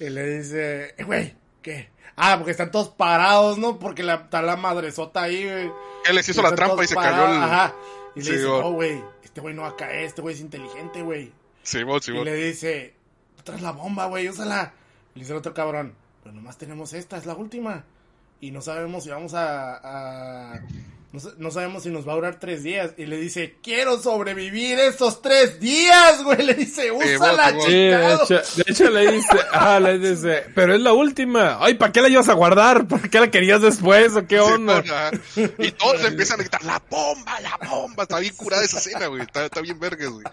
y le dice, eh, güey, ¿qué? Ah, porque están todos parados, ¿no? Porque la, está la madresota ahí, güey. Él les hizo la trampa y se cayó el... Ajá. Y le dice, oh, güey, este güey no va a caer, este güey es inteligente, güey. Sí, sí, y le dice, traes la bomba, güey, úsala. Le dice el otro cabrón, pero nomás tenemos esta, es la última. Y no sabemos si vamos a... a no, sabemos si nos va a durar tres días. Y le dice, quiero sobrevivir esos tres días, güey. Le dice, úsala, sí, de, hecho, de hecho, le dice, ah, le dice, pero es la última. Ay, ¿para qué la ibas a guardar? ¿Para qué la querías después o qué onda? y todos empiezan a gritar, la bomba, la bomba. Está bien curada esa escena, güey. Está, está bien verga, güey.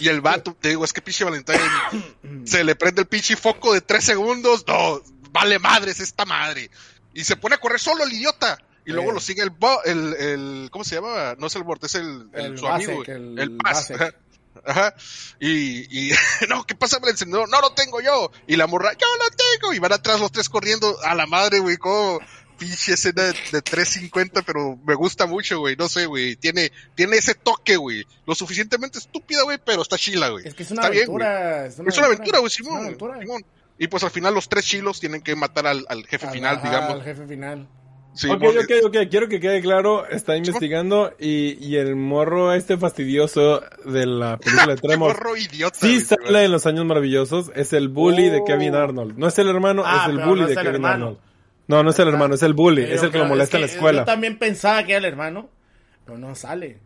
Y el vato, te digo, es que pinche Valentine se le prende el pinche foco de tres segundos. No, vale madres esta madre. Y se pone a correr solo el idiota. Y luego lo sigue el, el, el, ¿cómo se llama? No es el borde, es el, el, su amigo, el, el Ajá. Y, y no, ¿qué pasa el encendedor? No lo tengo yo. Y la morra, yo lo tengo. Y van atrás los tres corriendo a la madre, güey, como pinche escena de, de 350, pero me gusta mucho, güey. No sé, güey. Tiene, tiene ese toque, güey. Lo suficientemente estúpida, güey, pero está chila, güey. Es que es una aventura. es, una aventura, güey, Simón. Y pues al final los tres chilos tienen que matar al, al jefe final, digamos. Al jefe final. Sí, ok, ok, ok, quiero que quede claro, está investigando y, y el morro este fastidioso de la película de Tremor. morro idiota. Sí sale en los años maravillosos, es el bully de Kevin oh. Arnold. No es el hermano, ah, es el bully de Kevin Arnold. No, no es el hermano, es el bully, es el que lo molesta en la escuela. Yo también pensaba que era el hermano, pero no sale.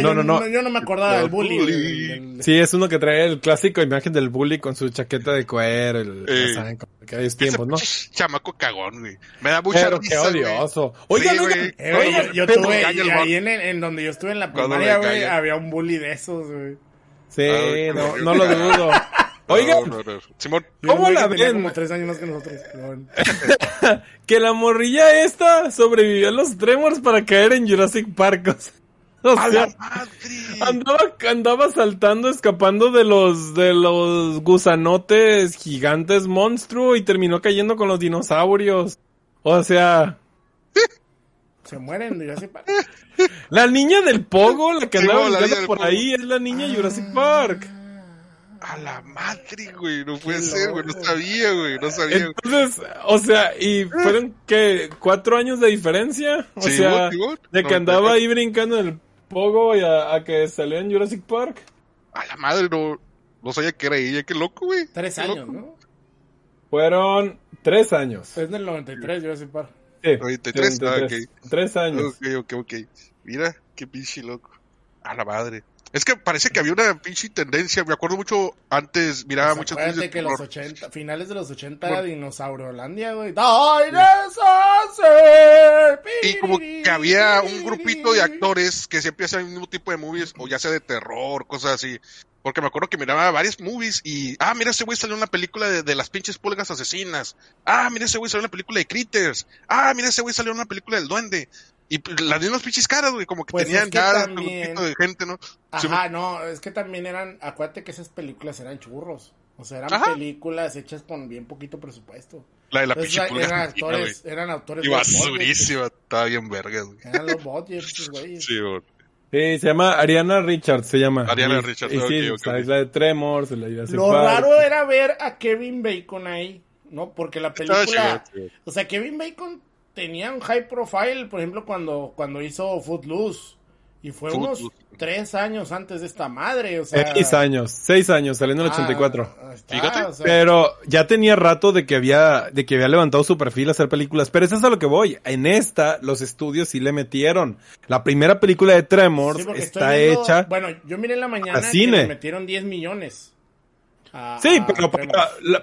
No, no, yo, no, yo no me acordaba del bully. Sí, es uno que trae el clásico imagen del bully con su chaqueta de cuero, el, eh, saben, que hay tiempos, ¿no? Chamaco cagón, güey. Me da mucha Pero qué odioso. Oigan, oigan, eh, yo, tuve, ahí en, en, donde yo estuve en la primaria, güey, había un bully de esos, güey. Sí, no, no lo dudo. Oigan, Simón, ¿cómo la ven? Como tres años más que nosotros. que la morrilla esta sobrevivió a los tremors para caer en Jurassic Park. O sea, andaba, andaba saltando, escapando de los, de los gusanotes gigantes monstruo y terminó cayendo con los dinosaurios. O sea. Se mueren de Jurassic Park. La niña del Pogo, la que andaba por ahí, es la niña Jurassic Park. A la madre, güey, no puede ser, güey, no sabía, güey, no sabía. Entonces, o sea, y fueron que cuatro años de diferencia, o sea, de que andaba ahí brincando en el Pogo y a, que salió en Jurassic Park. A la madre, no, no sabía que era ella, qué loco, güey. Tres años, ¿no? Fueron tres años. Es del 93 Jurassic Park. Sí, 93, 93. Ah, Tres años. Ok, ok, ok. Mira, qué pinche loco. A la madre. Es que parece que había una pinche tendencia. Me acuerdo mucho antes, miraba pues muchas veces. que los 80, finales de los 80 era Dinosauriolandia, güey. Y como que había un grupito de actores que siempre hacían el mismo tipo de movies, o ya sea de terror, cosas así. Porque me acuerdo que miraba varias movies y, ah, mira, ese güey salió en una película de, de, las pinches pulgas asesinas. Ah, mira, ese güey salió en una película de Critters. Ah, mira, ese güey salió en una película del Duende. Y las mismas pinches caras, güey, como que pues tenían ya un poquito de gente, ¿no? Ajá, no, es que también eran, acuérdate que esas películas eran churros. O sea, eran películas hechas con bien poquito presupuesto. La de la pinche eran actores, eran autores. Y basurísima, estaba bien verga, güey. Eran los budgets, güey. Sí, güey. Sí, se llama Ariana Richards, se llama. Ariana Richards, y, sí, es la de Tremors, la de Lo raro era ver a Kevin Bacon ahí, ¿no? Porque la película... O sea, Kevin Bacon tenía un high profile, por ejemplo, cuando, cuando hizo Footloose. Y fue unos tres años antes de esta madre, o sea... Seis años, seis años, saliendo en el 84. Ah, Fíjate. Pero ya tenía rato de que había, de que había levantado su perfil a hacer películas. Pero eso es a lo que voy. En esta, los estudios sí le metieron. La primera película de Tremors está hecha... Bueno, yo miré en la mañana que le metieron 10 millones sí, pero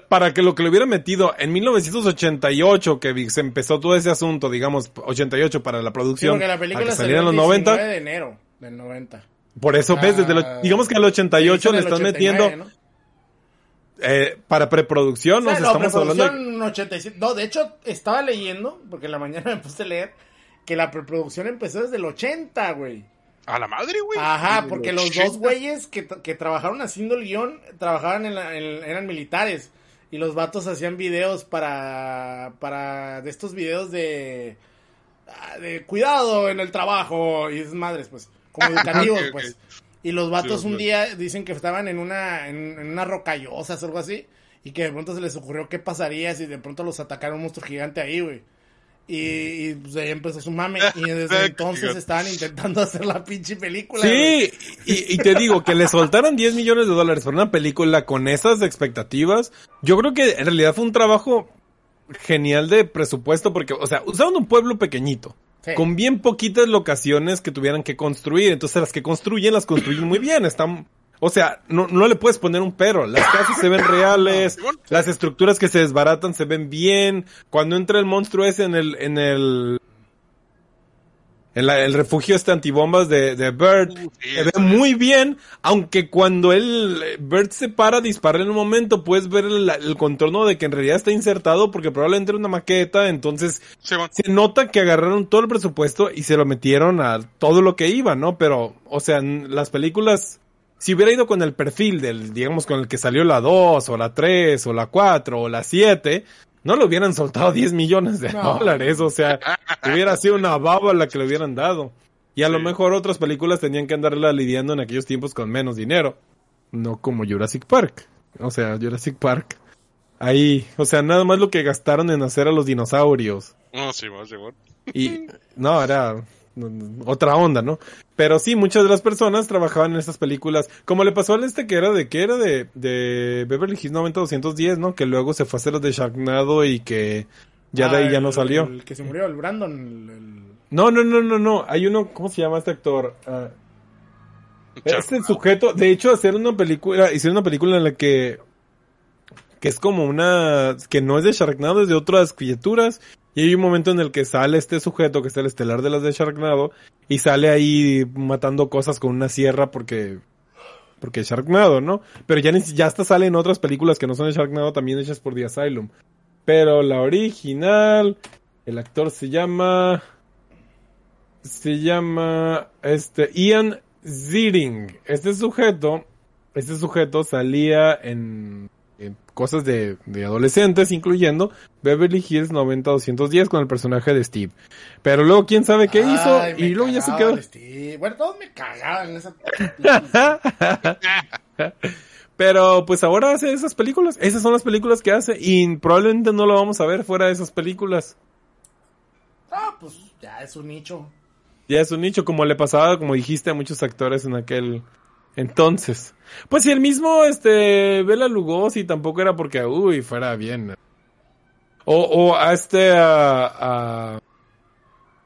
para, que lo que le hubiera metido en 1988, que se empezó todo ese asunto, digamos, 88 para la producción, sí, porque la película salió en los 90. de enero del 90. Por eso, ves, desde lo, digamos que al 88 le están metiendo... Eh, para preproducción, ¿no? estamos hablando de... No, de hecho, estaba leyendo, porque en la mañana me puse a leer, que la preproducción empezó desde el 80, güey. A la madre, güey. Ajá, porque los dos güeyes que, que, trabajaron haciendo el guion trabajaban en, la, eran militares. Y los vatos hacían videos para. para. de estos videos de. Ah, de cuidado en el trabajo. Y es madres, pues. Como educativos, pues. Y los vatos un día dicen que estaban en una. en, en una rocallosa o algo así. Y que de pronto se les ocurrió qué pasaría si de pronto los atacara un monstruo gigante ahí, güey. Y, pues ahí empezó su mame. Y desde entonces estaban intentando hacer la pinche película. Sí, y, te digo, que le soltaron 10 millones de dólares por una película con esas expectativas. Yo creo que en realidad fue un trabajo genial de presupuesto porque, o sea, usaron un pueblo pequeñito. Con bien poquitas locaciones que tuvieran que construir. Entonces las que construyen las construyen muy bien. Están o sea, no, no le puedes poner un pero. Las casas se ven reales, las estructuras que se desbaratan se ven bien. Cuando entra el monstruo ese en el, en el, en el refugio este antibombas de, de Bert, se ve muy bien, aunque cuando él, Bert se para a disparar en un momento, puedes ver el, contorno de que en realidad está insertado porque probablemente era una maqueta, entonces se nota que agarraron todo el presupuesto y se lo metieron a todo lo que iba, ¿no? Pero, o sea, las películas si hubiera ido con el perfil del, digamos, con el que salió la 2, o la 3, o la 4, o la 7, no le hubieran soltado 10 millones de dólares, o sea, hubiera sido una baba la que le hubieran dado. Y a lo mejor otras películas tenían que andarla lidiando en aquellos tiempos con menos dinero. No como Jurassic Park. O sea, Jurassic Park. Ahí, o sea, nada más lo que gastaron en hacer a los dinosaurios. No, sí, más igual. Y, no, era, otra onda, ¿no? Pero sí, muchas de las personas trabajaban en estas películas, como le pasó al este que era de, que era de, de Beverly Hills 90210, ¿no? Que luego se fue a hacer los de Sharknado y que ya de ahí ya no salió. El que se murió, el Brandon. No, no, no, no, no, hay uno, ¿cómo se llama este actor? Uh, este sujeto, de hecho, hacer una película, hicieron una película en la que que es como una que no es de Sharknado, es de otras criaturas y hay un momento en el que sale este sujeto, que es el estelar de las de Sharknado, y sale ahí matando cosas con una sierra porque porque es Sharknado, ¿no? Pero ya, ya hasta salen otras películas que no son de Sharknado, también hechas por The Asylum. Pero la original, el actor se llama... Se llama... Este... Ian Ziering. Este sujeto... Este sujeto salía en cosas de, adolescentes, incluyendo Beverly Hills 90210 con el personaje de Steve. Pero luego, quién sabe qué hizo, y luego ya se quedó. Bueno, todos me cagaban en esa. Pero pues ahora hace esas películas. Esas son las películas que hace. Y probablemente no lo vamos a ver fuera de esas películas. Ah, pues ya es un nicho. Ya es un nicho, como le pasaba, como dijiste, a muchos actores en aquel entonces, pues si el mismo, este, Bela Lugosi tampoco era porque, uy, fuera bien. O, o a este, a,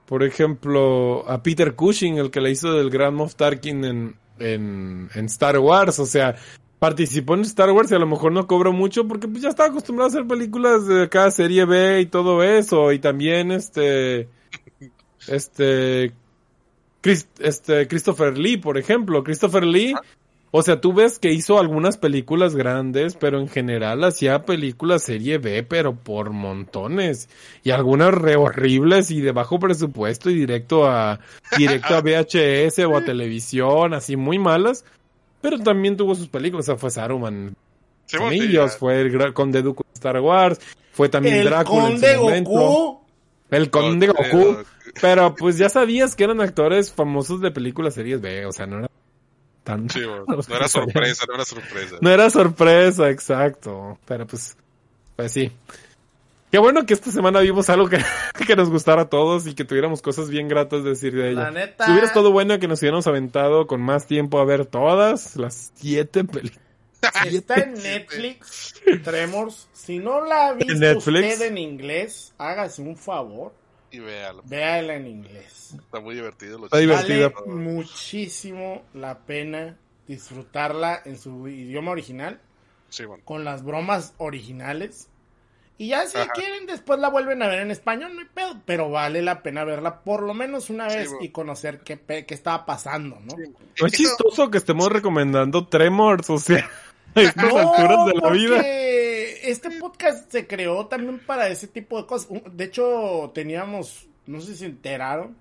por ejemplo, a Peter Cushing, el que le hizo del Grand Moff Tarkin en, en, Star Wars, o sea, participó en Star Wars y a lo mejor no cobró mucho porque pues ya estaba acostumbrado a hacer películas de cada serie B y todo eso, y también este, este, este, Christopher Lee, por ejemplo. Christopher Lee, o sea, tú ves que hizo algunas películas grandes, pero en general hacía películas serie B, pero por montones. Y algunas re horribles y de bajo presupuesto y directo a, directo a VHS o a televisión, así muy malas. Pero también tuvo sus películas, o sea, fue Saruman. Sí, fue el Conde Dooku Star Wars, fue también Drácula en su momento. El Conde Goku. Pero pues ya sabías que eran actores famosos de películas series B, o sea, no era tan... no, era sorpresa, no era sorpresa. No era sorpresa, exacto. Pero pues, pues sí. Qué bueno que esta semana vimos algo que, que nos gustara a todos y que tuviéramos cosas bien gratas de decir de ella. La neta. Si hubiera estado bueno que nos hubiéramos aventado con más tiempo a ver todas las siete películas. Está en Netflix, Tremors. Si no la ha visto Netflix? usted en inglés, hágase un favor, Y véalo. véala en inglés. Está muy divertido. Los Está divertida. Vale muchísimo la pena disfrutarla en su idioma original, Sí, bueno. con las bromas originales. Y ya si Ajá. quieren, después la vuelven a ver en español, no hay pedo. Pero vale la pena verla por lo menos una vez y conocer qué, pe- qué estaba pasando, ¿no? No es chistoso que estemos recomendando Tremors, o sea, a estas alturas de la porque vida. Este podcast se creó también para ese tipo de cosas. De hecho, teníamos, no sé si se enteraron,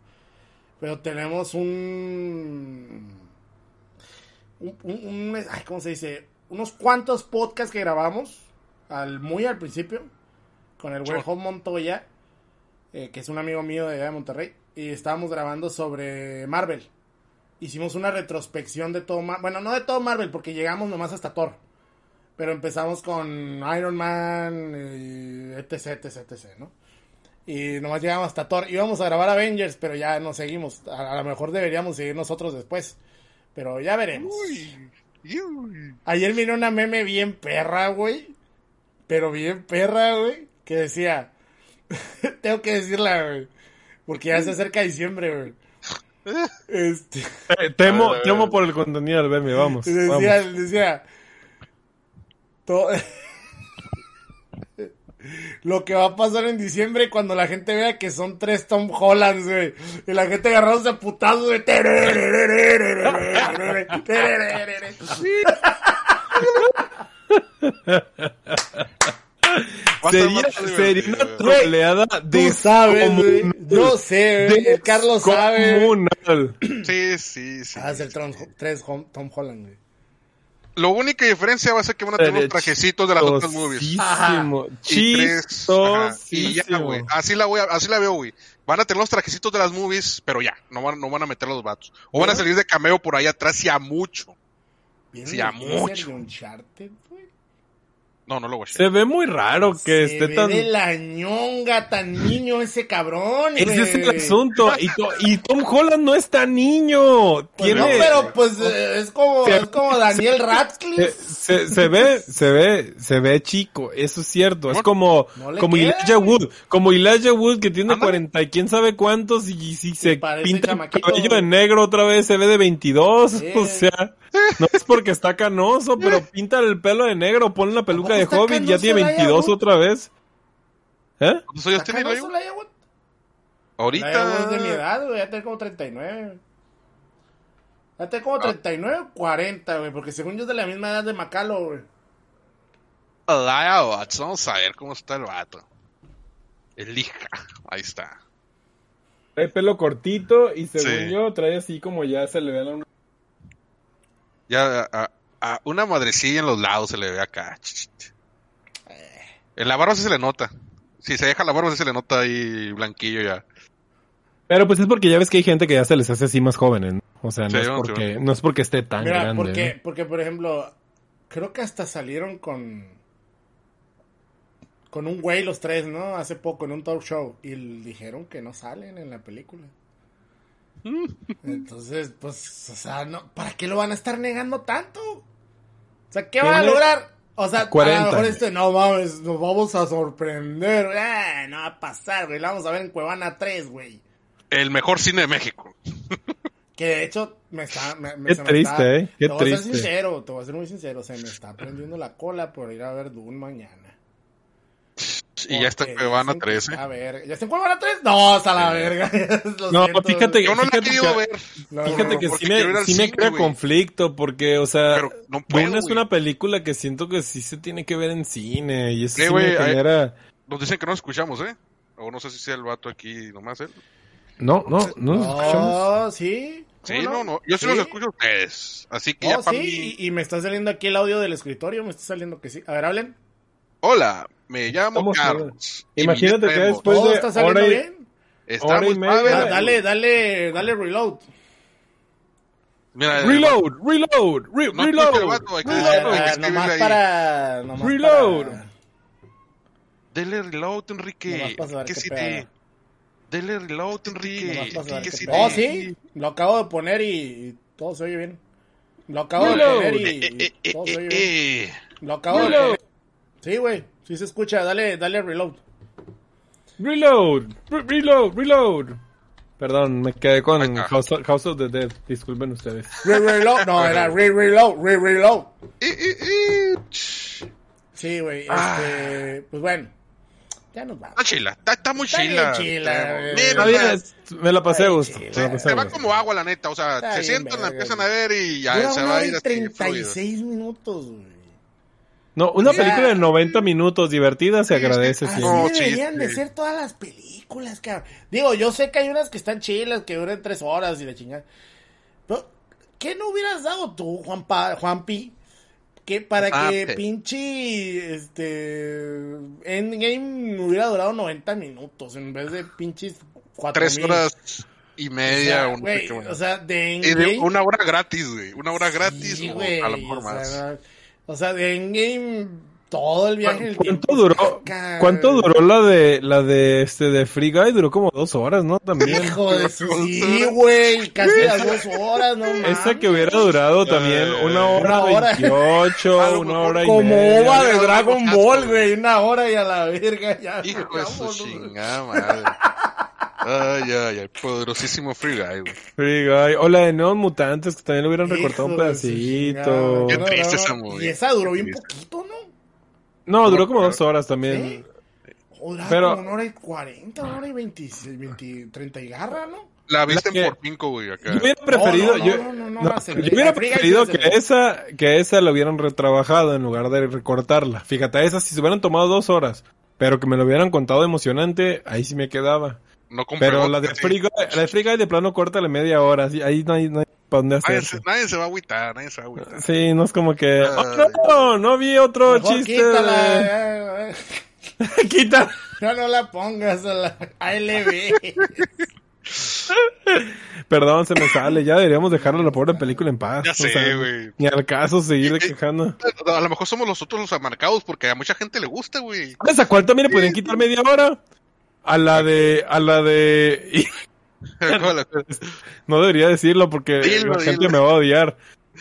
pero tenemos un, un, un- un- ay, ¿cómo se dice? Unos cuantos podcasts que grabamos al muy al principio con el Home Montoya, eh, que es un amigo mío de allá de Monterrey, y estábamos grabando sobre Marvel. Hicimos una retrospección de todo Marvel. Bueno, no de todo Marvel, porque llegamos nomás hasta Thor. Pero empezamos con Iron Man, y etc, etc, etc, ¿no? Y nomás llegamos hasta Thor. Íbamos a grabar Avengers, pero ya no seguimos. A, a lo mejor deberíamos seguir nosotros después. Pero ya veremos. Uy, uy. Ayer miré una meme bien perra, güey. Pero bien perra, güey. Que decía. Tengo que decirla, güey. Porque ya se acerca diciembre, güey. Este. Eh, temo, temo por el contenido del meme, vamos. Decía, vamos. decía. To- Lo que va a pasar en diciembre cuando la gente vea que son tres Tom Hollands, güey. Y la gente agarrándose a putazos, güey. Sería, sería una troleada Tú sabes. Yo sé, güey. El Carlos sabe. Sí, sí, sí. Ah, es el Tom, tres Tom Holland, güey. Lo única diferencia va a ser que van a tener los trajecitos de las otras movies. Chistosísimo. Y tres, ajá, y ya, güey. Así la voy a- así la veo, güey. Van a tener los trajecitos de las movies, pero ya, no van, no van a meter los vatos. O van a salir de cameo por ahí atrás y a mucho. ¿Vieron Sí, a mucho. de Uncharted, güey? No, no lo voy a Se ve muy raro que Se esté ve tan... de la ñonga tan niño ese cabrón, Ese es el asunto. Y, To- y Tom Holland no es tan niño. Pues Tiene... no, pero pues eh, es como, Se- es como Daniel se, Radcliffe. se, se ve, se ve, se ve chico, eso es cierto. Es como, no como queda, Elijah güey. Wood, como Elijah Wood que tiene Ándale. 40 y quién sabe cuántos y si se pinta el cabello de negro otra vez se ve de 22. Sí. O sea, no es porque está canoso, pero pinta el pelo de negro, ponle la peluca de Hobbit, ya tiene Elijah 22 Wood? otra vez. ¿Eh? ¿Cuántos años ¿Está tiene Elijah? Wood? Ahorita. Es de mi edad, güey, ya tiene como 39. Ya tiene Ah. como 39 o 40, güey, porque según yo es de la misma edad de Macalo, güey. Elijah Watts, vamos a ver cómo está el vato. Elija. Ahí está. Trae pelo cortito y según Sí. yo trae así como ya se le ve la... Ya, a, a una madrecilla en los lados se le ve acá. En la barba sí se le nota. Si se deja la barba sí se le nota ahí blanquillo ya. Pero pues es porque ya ves que hay gente que ya se les hace así más jóvenes, ¿no? O sea, no, Sí, es, porque, sí. no es porque esté tan Mira, grande. porque, ¿no? porque, por ejemplo, creo que hasta salieron con. Con un güey los tres, ¿no? Hace poco en un talk show. Y dijeron que no salen en la película. Entonces, pues, o sea, no, ¿para qué lo van a estar negando tanto? O sea, ¿qué van a lograr? O sea, a 40. lo mejor este, no mames, nos vamos a sorprender. Ah, no va a pasar, güey. La vamos a ver en Cuevana 3, güey. El mejor cine de México. Que de hecho me está. Me, me- Qué se me triste, está- ¿eh? Qué te voy a ser triste. sincero, te voy a ser muy sincero. Se me está prendiendo la cola por ir a ver Dune mañana. Y ya está en Cuevana dicen que 13. está verga. ¿Ya está en Cuevana 3? No, hasta la verga. Lo No, siento. fíjate- Yo no la he Fíjate que- ver. No, Fíjate no, que sí me, sí me cine, crea conflicto porque, o sea, Pero no puedo, Dune es una película que siento que sí se tiene que ver en cine y eso Sí, sí güey, me genera... Nos dicen que no escuchamos, ¿eh? O no sé si sea el vato aquí nomás, ¿eh? No, no, no nos escuchamos. No, sí. Sí, ¿Cómo no, no. Yo sí, los escucho a ustedes. Así que No, ya para sí, mí. y, y me está saliendo aquí el audio del escritorio, me está saliendo que sí. A ver, hablen. Hola, me llamo Estamos Carlos. Imagínate que después ¿Todo de está saliendo hora y- bien? Estamos hora y media. ver, Da- dale, dale, dale reload. Mira, Reload, reload, re- No reload. vato, hay que ver, hay que nomás ahí. para... nomás Reload. para- Dele reload, Enrique. ¿Qué si te... Dele reload, Enrique. ¿Qué si no, sí. Lo acabo de poner y todo se oye bien. Lo acabo de poner y, eh, eh, eh, todo se oye bien. Lo acabo de poner. Sí, güey. Sí se escucha. Dale, dale reload. Reload. reload. Reload. Perdón, me quedé con House of, House of, the Dead. Disculpen ustedes. Re reload. No, era re reload. Re reload. Sí, güey. Ah. Este, pues bueno. Ya nos vamos. Está chila. Está, muy chila. chila me la pasé a gusto. Se va como agua, la neta. O sea, se sientan, la empiezan a ver y ya se va a ir. 36 minutos, güey. No, una película de 90 minutos divertida se agradece. Así no, deberían de ser todas las películas, cabrón. Digo, yo sé que hay unas que están chilas, que duran tres horas y la chingada. Pero, ¿qué no hubieras dado tú, Juan Juanpi? Que para ah, que pinche este Endgame hubiera durado 90 minutos en vez de pinches 4 Tres horas y media. O sea, de Endgame... una hora gratis, güey. Una hora gratis a lo mejor más. O sea, de Endgame todo el viaje. ¿Cuánto duró? ¿Cuánto duró la de la de este de Free Guy? Duró como dos horas, ¿no? También. Hijo de sí, güey, casi las dos horas, no mames. Esa que hubiera durado también una hora veintiocho, una hora y Como ova de Dragon Ball, güey, una hora y a la verga ya. Hijo de su chingada madre. Ay, ay, ay, poderosísimo Free Guy, güey. Free Guy. O la de Neon Mutantes, que también lo hubieran recortado un pedacito. Qué triste esa movie. Y esa duró bien poquito, ¿no? No, duró como dos horas también. pero... como una hora y cuarenta, una hora y veintiséis, treinta y garra, ¿no? La viste en por cinco, güey, acá. Yo hubiera preferido, yo, yo hubiera preferido que esa, que esa la hubieran retrabajado en lugar de recortarla. Fíjate, esa si se hubieran tomado dos horas, pero que me lo hubieran contado emocionante, ahí sí me quedaba. No pero la de Free Guy, la de Free Guy de plano corta la media hora, ahí no hay, no hay para dónde hacerse. Nadie, se va a agüitar, nadie se va a agüitar. Sí, no es como que, oh, no, no vi otro chiste. Quítala. Quita. No, no la pongas a la ALB. Perdón, se me sale. Ya deberíamos dejarle la pobre película en paz. Ya sé, güey. ni al caso seguir quejando. A lo mejor somos nosotros los amarcados porque a mucha gente le gusta, güey. ¿A cuál también le podrían quitar media hora? A la de, a la de... no debería decirlo porque la gente me va a odiar.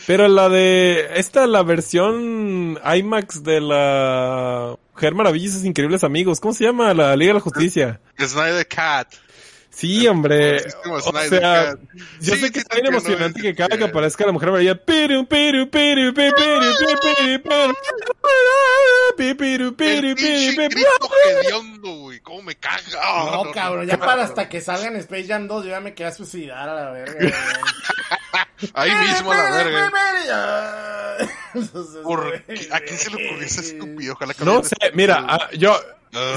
Pero la de, esta, la versión IMAX de la Mujer Maravillas Increíbles Amigos, ¿cómo se llama? La Liga de la Justicia. Snyder Cat. Sí, hombre. O sea, yo sé que está emocionante que cada que aparezca la mujer maravilla. Piru, piru, piru, piru, piru, piru, piru, piru, güey. ¿Cómo me caga? No, cabrón, ya para hasta que salgan Space Jam 2, yo ya me quedé suicidar a la verga. Ahí mismo a la verga. ¿A quién se le ocurrió esa estupidez? Ojalá que No sé, mira, ah, yo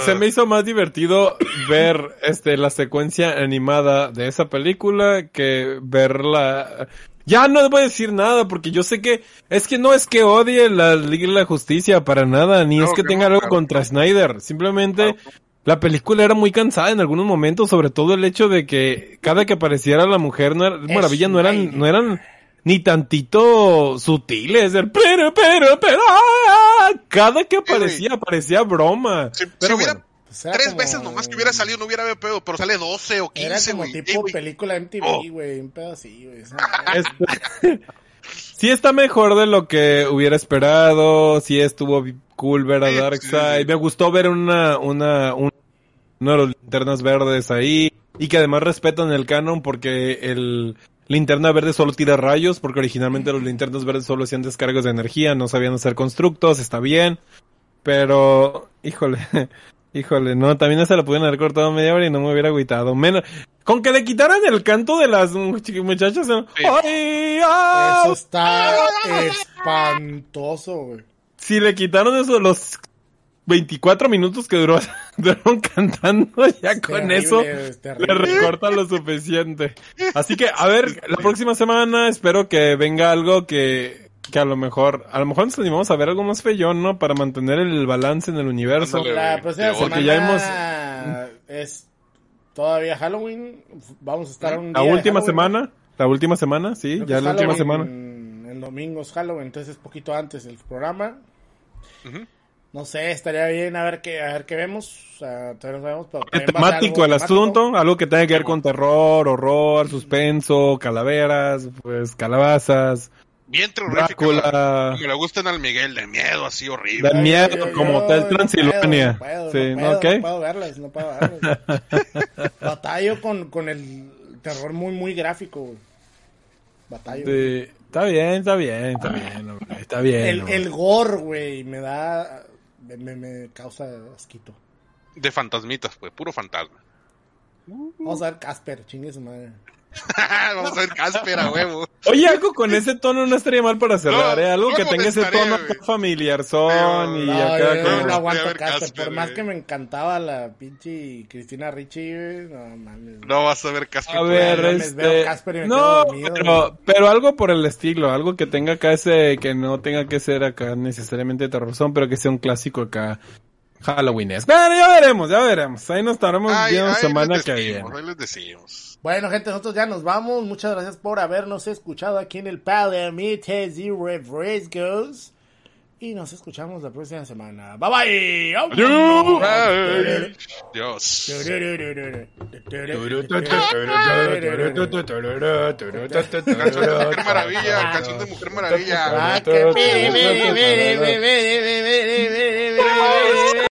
se me hizo más divertido ver este la secuencia animada de esa película que verla. Ya no voy a decir nada porque yo sé que es que no es que odie la Liga de la Justicia para nada, ni es que tenga algo contra Snyder. Simplemente la película era muy cansada en algunos momentos, sobre todo el hecho de que cada que apareciera la mujer no era, maravilla no eran no eran ni tantito sutiles. El pero, pero, pero. Ah, cada que aparecía, parecía broma. pero bueno. Pues tres veces nomás que hubiera salido no hubiera habido pedo, pero sale 12 o 15, Era como tipo película MTV, oh. güey, un pedo así, güey. sí está mejor de lo que hubiera esperado, sí estuvo cool ver a Darkseid, me gustó ver una, una, una, una de los linternas verdes ahí, y que además respetan el canon porque el, Linterna verde solo tira rayos, porque originalmente los linternas verdes solo hacían descargas de energía, no sabían hacer constructos, está bien. Pero, híjole, híjole, no, también se la pudieron haber cortado media hora y no me hubiera agüitado. Menos, con que le quitaran el canto de las muchachas. Eso está espantoso, güey. Si le quitaron eso, los 24 minutos que duró, duraron cantando, ya con eso le recorta lo suficiente. Así que, a ver, la próxima semana espero que venga algo que, que a lo mejor, a lo mejor nos animamos a ver algo más feyón, ¿no? Para mantener el balance en el universo. La próxima Porque ya hemos... es todavía Halloween, vamos a estar un La última semana, la última semana, sí, ya la última semana. El domingo es Halloween, entonces es poquito antes del programa. No sé, estaría bien a ver qué, a ver qué vemos. O sea, todavía no sabemos, pero Es también va a ser temático algo el temático. asunto, algo que tenga que ver con terror, horror, suspenso, calaveras, pues calabazas, Bien terrorífico. Drácula, Como le gustan al Miguel, de miedo, así horrible. de miedo, yo- yo- como yo Hotel no Transilvania. puedo, no Sí, puedo, ¿no? no, puedo, no puedo verlas, no puedo verlas. Batallo con, con el terror muy, muy gráfico, güey. Batallo. Sí, Está bien, está bien, está bien, hombre, está bien. El, hombre. el gore, güey, me da. Me, me, me causa asquito. De fantasmitas, pues, puro fantasma. Vamos a ver Casper, chingue su madre. Vamos a ver Casper a huevo. Oye, algo con ese tono no estaría mal para cerrar, No, ¿eh? Algo que ¿cómo tenga ese tono güey? familiar son y No, acá yo, yo no aguanto Casper. Casper, Por más que me encantaba la pinche Cristina Ricci. No mames. No vas a ver Casper. A ver, ahí. mames, este... veo Casper y me quedo No, dormido, pero, pero algo por el estilo, algo que tenga acá ese, que no tenga que ser acá necesariamente terrorzón, pero que sea un clásico acá Halloween es. Bueno, ya veremos, ya veremos. Ahí nos estaremos viendo semana que viene. ahí les decimos. Bueno, gente, nosotros ya nos vamos. Muchas gracias por habernos escuchado aquí en el Palomitas y Refrescos. Y nos escuchamos la próxima semana. Bye bye. Ay, Dios. Canción de Mujer Maravilla, canción de Mujer Maravilla. Ah,